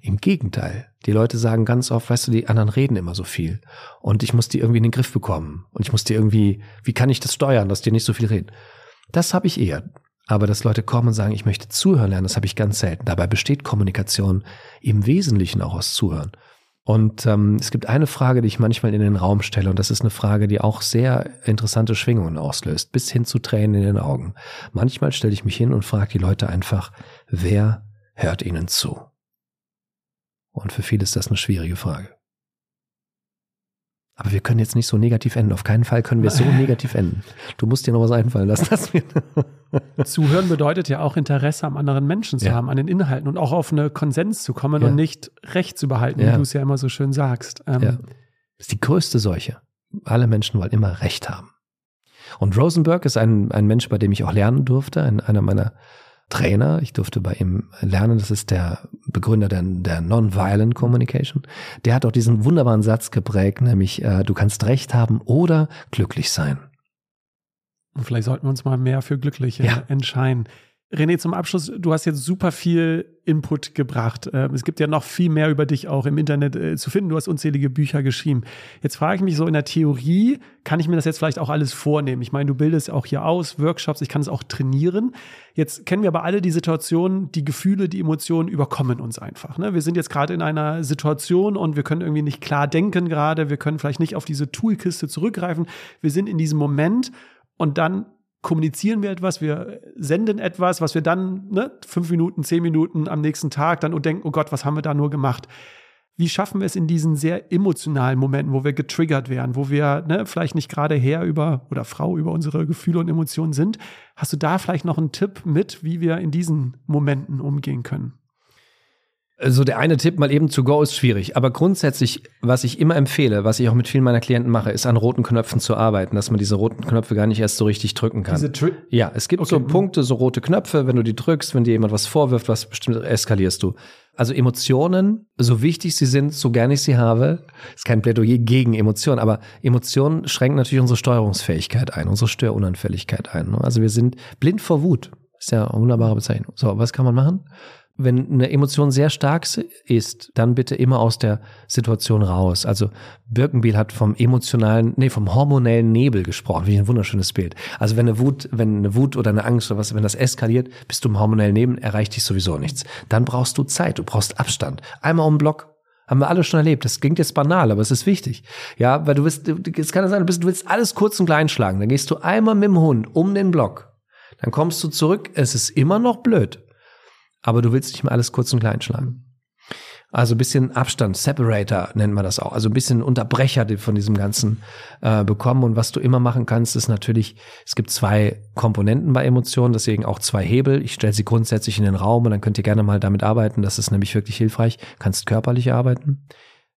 [SPEAKER 1] Im Gegenteil, die Leute sagen ganz oft, weißt du, die anderen reden immer so viel und ich muss die irgendwie in den Griff bekommen und ich muss die irgendwie, wie kann ich das steuern, dass die nicht so viel reden? Das habe ich eher. Aber dass Leute kommen und sagen, ich möchte zuhören lernen, das habe ich ganz selten. Dabei besteht Kommunikation im Wesentlichen auch aus Zuhören. Und ähm, es gibt eine Frage, die ich manchmal in den Raum stelle, und das ist eine Frage, die auch sehr interessante Schwingungen auslöst, bis hin zu Tränen in den Augen. Manchmal stelle ich mich hin und frage die Leute einfach, wer hört ihnen zu? Und für viele ist das eine schwierige Frage. Aber wir können jetzt nicht so negativ enden. Auf keinen Fall können wir so negativ enden. Du musst dir noch was einfallen lassen. Dass wir
[SPEAKER 2] Zuhören bedeutet ja auch Interesse am anderen Menschen zu ja. haben, an den Inhalten und auch auf eine Konsens zu kommen ja. und nicht Recht zu behalten, ja. wie du es ja immer so schön sagst.
[SPEAKER 1] Ähm. Das ist die größte Seuche. Alle Menschen wollen immer Recht haben. Und Rosenberg ist ein, ein Mensch, bei dem ich auch lernen durfte, ein, einer meiner Trainer. Ich durfte bei ihm lernen, das ist der Begründer der, der Nonviolent Communication. Der hat auch diesen wunderbaren Satz geprägt, nämlich äh, du kannst Recht haben oder glücklich sein.
[SPEAKER 2] Und vielleicht sollten wir uns mal mehr für glücklich ja. entscheiden. René, zum Abschluss, du hast jetzt super viel Input gebracht. Ähm, es gibt ja noch viel mehr über dich auch im Internet äh, zu finden. Du hast unzählige Bücher geschrieben. Jetzt frage ich mich so in der Theorie, kann ich mir das jetzt vielleicht auch alles vornehmen? Ich meine, du bildest auch hier aus, Workshops, ich kann es auch trainieren. Jetzt kennen wir aber alle die Situation, die Gefühle, die Emotionen überkommen uns einfach. Ne? Wir sind jetzt gerade in einer Situation und wir können irgendwie nicht klar denken gerade. Wir können vielleicht nicht auf diese Toolkiste zurückgreifen. Wir sind in diesem Moment und dann kommunizieren wir etwas, wir senden etwas, was wir dann ne, fünf Minuten, zehn Minuten am nächsten Tag dann und denken, oh Gott, was haben wir da nur gemacht? Wie schaffen wir es in diesen sehr emotionalen Momenten, wo wir getriggert werden, wo wir ne, vielleicht nicht gerade Herr über oder Frau über unsere Gefühle und Emotionen sind? Hast du da vielleicht noch einen Tipp mit, wie wir in diesen Momenten umgehen können?
[SPEAKER 1] Also der eine Tipp mal eben zu go ist schwierig, aber grundsätzlich, was ich immer empfehle, was ich auch mit vielen meiner Klienten mache, ist an roten Knöpfen zu arbeiten, dass man diese roten Knöpfe gar nicht erst so richtig drücken kann. Diese Tri ja, es gibt okay. so Punkte, so rote Knöpfe, wenn du die drückst, wenn dir jemand was vorwirft, was bestimmt eskalierst du. Also Emotionen, so wichtig sie sind, so gern ich sie habe, ist kein Plädoyer gegen Emotionen, aber Emotionen schränken natürlich unsere Steuerungsfähigkeit ein, unsere Störunanfälligkeit ein. Ne? Also wir sind blind vor Wut. Ist ja eine wunderbare Bezeichnung. So, was kann man machen? Wenn eine Emotion sehr stark ist, dann bitte immer aus der Situation raus. Also Birkenbiel hat vom emotionalen, nee, vom hormonellen Nebel gesprochen, wie ein wunderschönes Bild. Also wenn eine Wut, wenn eine Wut oder eine Angst oder was, wenn das eskaliert, bist du im hormonellen Nebel, erreicht dich sowieso nichts. Dann brauchst du Zeit, du brauchst Abstand. Einmal um den Block, haben wir alle schon erlebt. Das klingt jetzt banal, aber es ist wichtig. Ja, weil du willst, es kann ja sein, du, bist, du willst alles kurz und klein schlagen. Dann gehst du einmal mit dem Hund um den Block. Dann kommst du zurück, es ist immer noch blöd aber du willst nicht mehr alles kurz und klein schlagen. Also ein bisschen Abstand, Separator nennt man das auch. Also ein bisschen Unterbrecher von diesem Ganzen äh, bekommen. Und was du immer machen kannst, ist natürlich, es gibt zwei Komponenten bei Emotionen, deswegen auch zwei Hebel. Ich stelle sie grundsätzlich in den Raum und dann könnt ihr gerne mal damit arbeiten. Das ist nämlich wirklich hilfreich. Kannst körperlich arbeiten.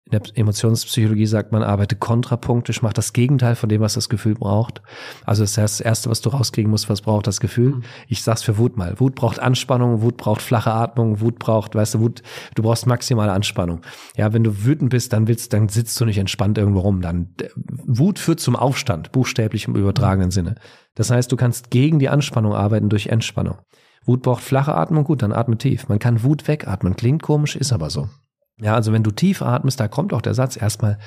[SPEAKER 1] In der Emotionspsychologie sagt man, arbeite kontrapunktisch, mach das Gegenteil von dem, was das Gefühl braucht. Also das heißt, das Erste, was du rauskriegen musst, was braucht das Gefühl? Mhm. Ich sag's für Wut mal. Wut braucht Anspannung, Wut braucht flache Atmung, Wut braucht, weißt du, Wut, du brauchst maximale Anspannung. Ja, wenn du wütend bist, dann willst, dann sitzt du nicht entspannt irgendwo rum. Dann Wut führt zum Aufstand, buchstäblich im übertragenen mhm. Sinne. Das heißt, du kannst gegen die Anspannung arbeiten durch Entspannung. Wut braucht flache Atmung, gut, dann atme tief. Man kann Wut wegatmen, klingt komisch, ist aber so. Ja, also wenn du tief atmest, da kommt auch der Satz erstmal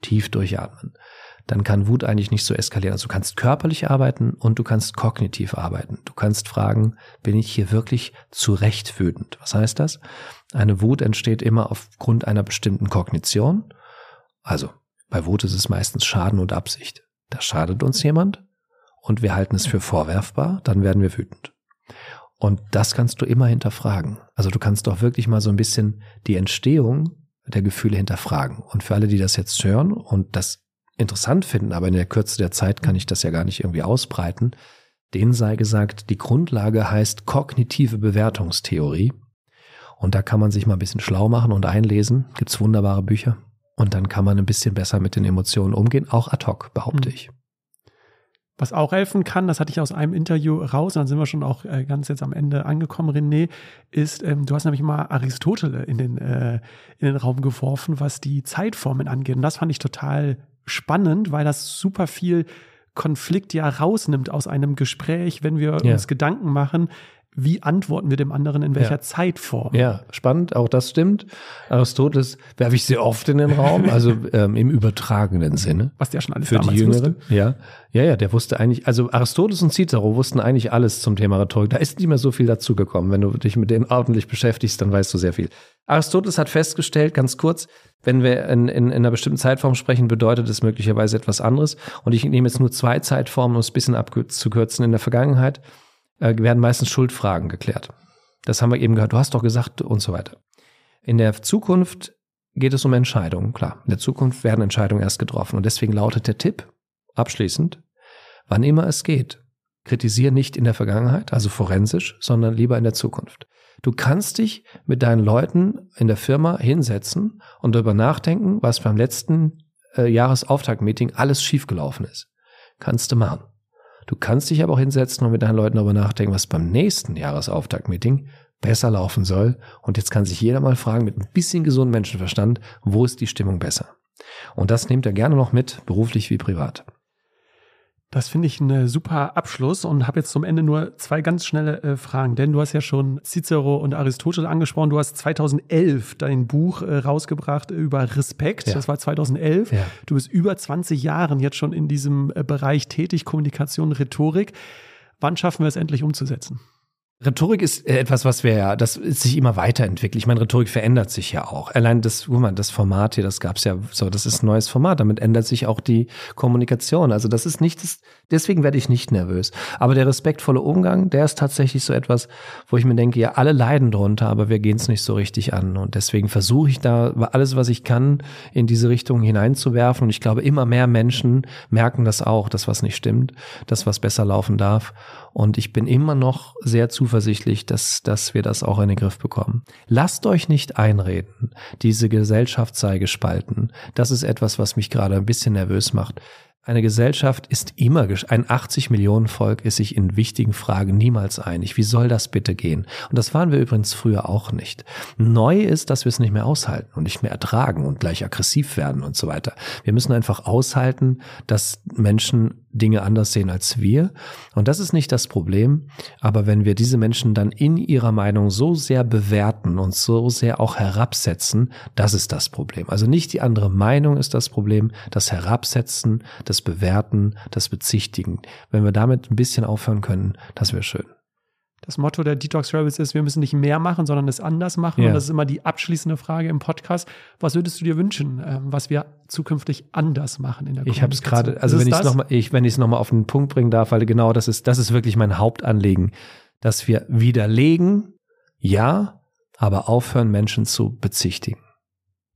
[SPEAKER 1] tief durchatmen. Dann kann Wut eigentlich nicht so eskalieren. Also du kannst körperlich arbeiten und du kannst kognitiv arbeiten. Du kannst fragen, bin ich hier wirklich zurecht wütend? Was heißt das? Eine Wut entsteht immer aufgrund einer bestimmten Kognition. Also bei Wut ist es meistens Schaden und Absicht. Da schadet uns jemand und wir halten es für vorwerfbar, dann werden wir wütend. Und das kannst du immer hinterfragen. Also du kannst doch wirklich mal so ein bisschen die Entstehung der Gefühle hinterfragen. Und für alle, die das jetzt hören und das interessant finden, aber in der Kürze der Zeit kann ich das ja gar nicht irgendwie ausbreiten, denen sei gesagt, die Grundlage heißt kognitive Bewertungstheorie. Und da kann man sich mal ein bisschen schlau machen und einlesen. Gibt's wunderbare Bücher. Und dann kann man ein bisschen besser mit den Emotionen umgehen, auch ad hoc, behaupte mhm. ich.
[SPEAKER 2] Was auch helfen kann, das hatte ich aus einem Interview raus, und dann sind wir schon auch äh, ganz jetzt am Ende angekommen, René, ist, ähm, du hast nämlich mal Aristotele in den, äh, in den Raum geworfen, was die Zeitformen angeht. Und das fand ich total spannend, weil das super viel Konflikt ja rausnimmt aus einem Gespräch, wenn wir ja. uns Gedanken machen, wie antworten wir dem anderen in welcher ja. Zeitform?
[SPEAKER 1] Ja, spannend, auch das stimmt. Aristoteles werfe ich sehr oft in den Raum, also ähm, im übertragenen Sinne.
[SPEAKER 2] Was der schon alles
[SPEAKER 1] für die Jüngeren. Wusste. Ja, ja, ja, der wusste eigentlich, also Aristoteles und Cicero wussten eigentlich alles zum Thema Rhetorik. Da ist nicht mehr so viel dazugekommen. Wenn du dich mit denen ordentlich beschäftigst, dann weißt du sehr viel. Aristoteles hat festgestellt, ganz kurz, wenn wir in, in, in einer bestimmten Zeitform sprechen, bedeutet es möglicherweise etwas anderes. Und ich nehme jetzt nur zwei Zeitformen, um es ein bisschen abzukürzen. In der Vergangenheit äh, werden meistens Schuldfragen geklärt. Das haben wir eben gehört. Du hast doch gesagt und so weiter. In der Zukunft geht es um Entscheidungen. Klar, in der Zukunft werden Entscheidungen erst getroffen. Und deswegen lautet der Tipp abschließend, wann immer es geht, kritisiere nicht in der Vergangenheit, also forensisch, sondern lieber in der Zukunft. Du kannst dich mit deinen Leuten in der Firma hinsetzen und darüber nachdenken, was beim letzten äh, Jahresauftaktmeeting alles schiefgelaufen ist. Kannst du machen. Du kannst dich aber auch hinsetzen und mit deinen Leuten darüber nachdenken, was beim nächsten Jahresauftaktmeeting besser laufen soll. Und jetzt kann sich jeder mal fragen, mit ein bisschen gesundem Menschenverstand, wo ist die Stimmung besser? Und das nimmt er gerne noch mit, beruflich wie privat.
[SPEAKER 2] Das finde ich ein super Abschluss und habe jetzt zum Ende nur zwei ganz schnelle äh, Fragen. Denn du hast ja schon Cicero und Aristoteles angesprochen. Du hast 2011 dein Buch äh, rausgebracht über Respekt. Ja. Das war 2011. Ja. Du bist über 20 Jahren jetzt schon in diesem äh, Bereich tätig, Kommunikation, Rhetorik. Wann schaffen wir es endlich umzusetzen?
[SPEAKER 1] Rhetorik ist äh, etwas, was wir ja, das sich immer weiterentwickelt. Ich meine, Rhetorik verändert sich ja auch. Allein das, guck mal, das Format hier, das gab's ja so, das ist ein neues Format. Damit ändert sich auch die Kommunikation. Also das ist nicht das, deswegen werde ich nicht nervös. Aber der respektvolle Umgang, der ist tatsächlich so etwas, wo ich mir denke, ja, alle leiden drunter, aber wir gehen es nicht so richtig an. Und deswegen versuche ich da alles, was ich kann, in diese Richtung hineinzuwerfen. Und ich glaube, immer mehr Menschen merken das auch, dass was nicht stimmt, dass was besser laufen darf. Und ich bin immer noch sehr zuversichtlich, dass, dass wir das auch in den Griff bekommen. Lasst euch nicht einreden, diese Gesellschaft sei gespalten. Das ist etwas, was mich gerade ein bisschen nervös macht. Eine Gesellschaft ist immer, ein 80 Millionen Volk ist sich in wichtigen Fragen niemals einig. Wie soll das bitte gehen? Und das waren wir übrigens früher auch nicht. Neu ist, dass wir es nicht mehr aushalten und nicht mehr ertragen und gleich aggressiv werden und so weiter. Wir müssen einfach aushalten, dass Menschen Dinge anders sehen als wir. Und das ist nicht das Problem. Aber wenn wir diese Menschen dann in ihrer Meinung so sehr bewerten und so sehr auch herabsetzen, das ist das Problem. Also nicht die andere Meinung ist das Problem, das Herabsetzen, das Bewerten, das Bezichtigen. Wenn wir damit ein bisschen aufhören können, das wäre schön.
[SPEAKER 2] Das Motto der Detox Rebels ist, wir müssen nicht mehr machen, sondern es anders machen. Ja. Und das ist immer die abschließende Frage im Podcast. Was würdest du dir wünschen, ähm, was wir zukünftig anders machen in der
[SPEAKER 1] Ich habe es gerade, also wenn ich es nochmal, ich, wenn ich es nochmal auf den Punkt bringen darf, weil genau das ist, das ist wirklich mein Hauptanliegen, dass wir widerlegen, ja, aber aufhören, Menschen zu bezichtigen.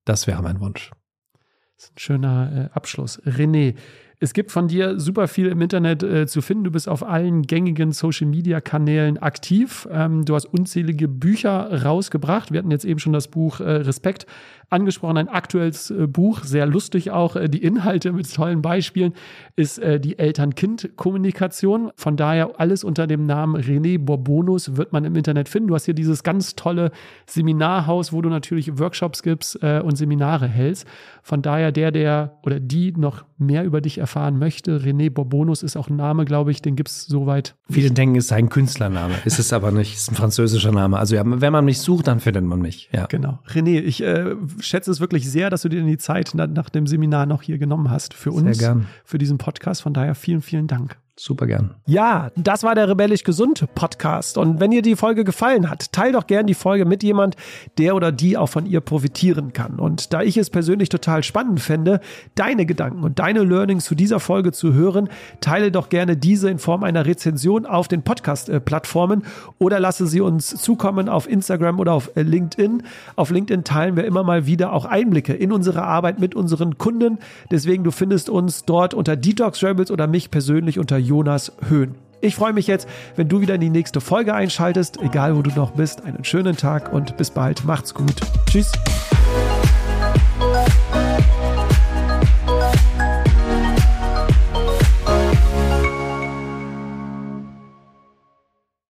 [SPEAKER 1] Das wäre mein Wunsch.
[SPEAKER 2] Das ist ein schöner äh, Abschluss. René, es gibt von dir super viel im Internet äh, zu finden. Du bist auf allen gängigen Social-Media-Kanälen aktiv. Ähm, du hast unzählige Bücher rausgebracht. Wir hatten jetzt eben schon das Buch äh, Respekt angesprochen, ein aktuelles äh, Buch, sehr lustig auch, äh, die Inhalte mit tollen Beispielen, ist äh, die Eltern-Kind-Kommunikation. Von daher alles unter dem Namen René Borbonus wird man im Internet finden. Du hast hier dieses ganz tolle Seminarhaus, wo du natürlich Workshops gibst äh, und Seminare hältst. Von daher der, der oder die noch mehr über dich erfahren möchte, René Borbonus ist auch ein Name, glaube ich, den gibt es soweit.
[SPEAKER 1] Viele denken, es sei ein Künstlername, ist es aber nicht, es ist ein französischer Name. Also ja, wenn man mich sucht, dann findet man mich. Ja.
[SPEAKER 2] Genau. René, ich äh, schätze es wirklich sehr, dass du dir die Zeit nach, nach dem Seminar noch hier genommen hast für uns, für diesen Podcast. Von daher vielen, vielen Dank.
[SPEAKER 1] Super gern.
[SPEAKER 2] Ja, das war der Rebellisch Gesund Podcast. Und wenn dir die Folge gefallen hat, teil doch gern die Folge mit jemand, der oder die auch von ihr profitieren kann. Und da ich es persönlich total spannend fände, deine Gedanken und deine Learnings zu dieser Folge zu hören, teile doch gerne diese in Form einer Rezension auf den Podcast-Plattformen oder lasse sie uns zukommen auf Instagram oder auf LinkedIn. Auf LinkedIn teilen wir immer mal wieder auch Einblicke in unsere Arbeit mit unseren Kunden. Deswegen, du findest uns dort unter Detox Rebels oder mich persönlich unter Jonas Höhn. Ich freue mich jetzt, wenn du wieder in die nächste Folge einschaltest, egal wo du noch bist. Einen schönen Tag und bis bald. Macht's gut. Tschüss.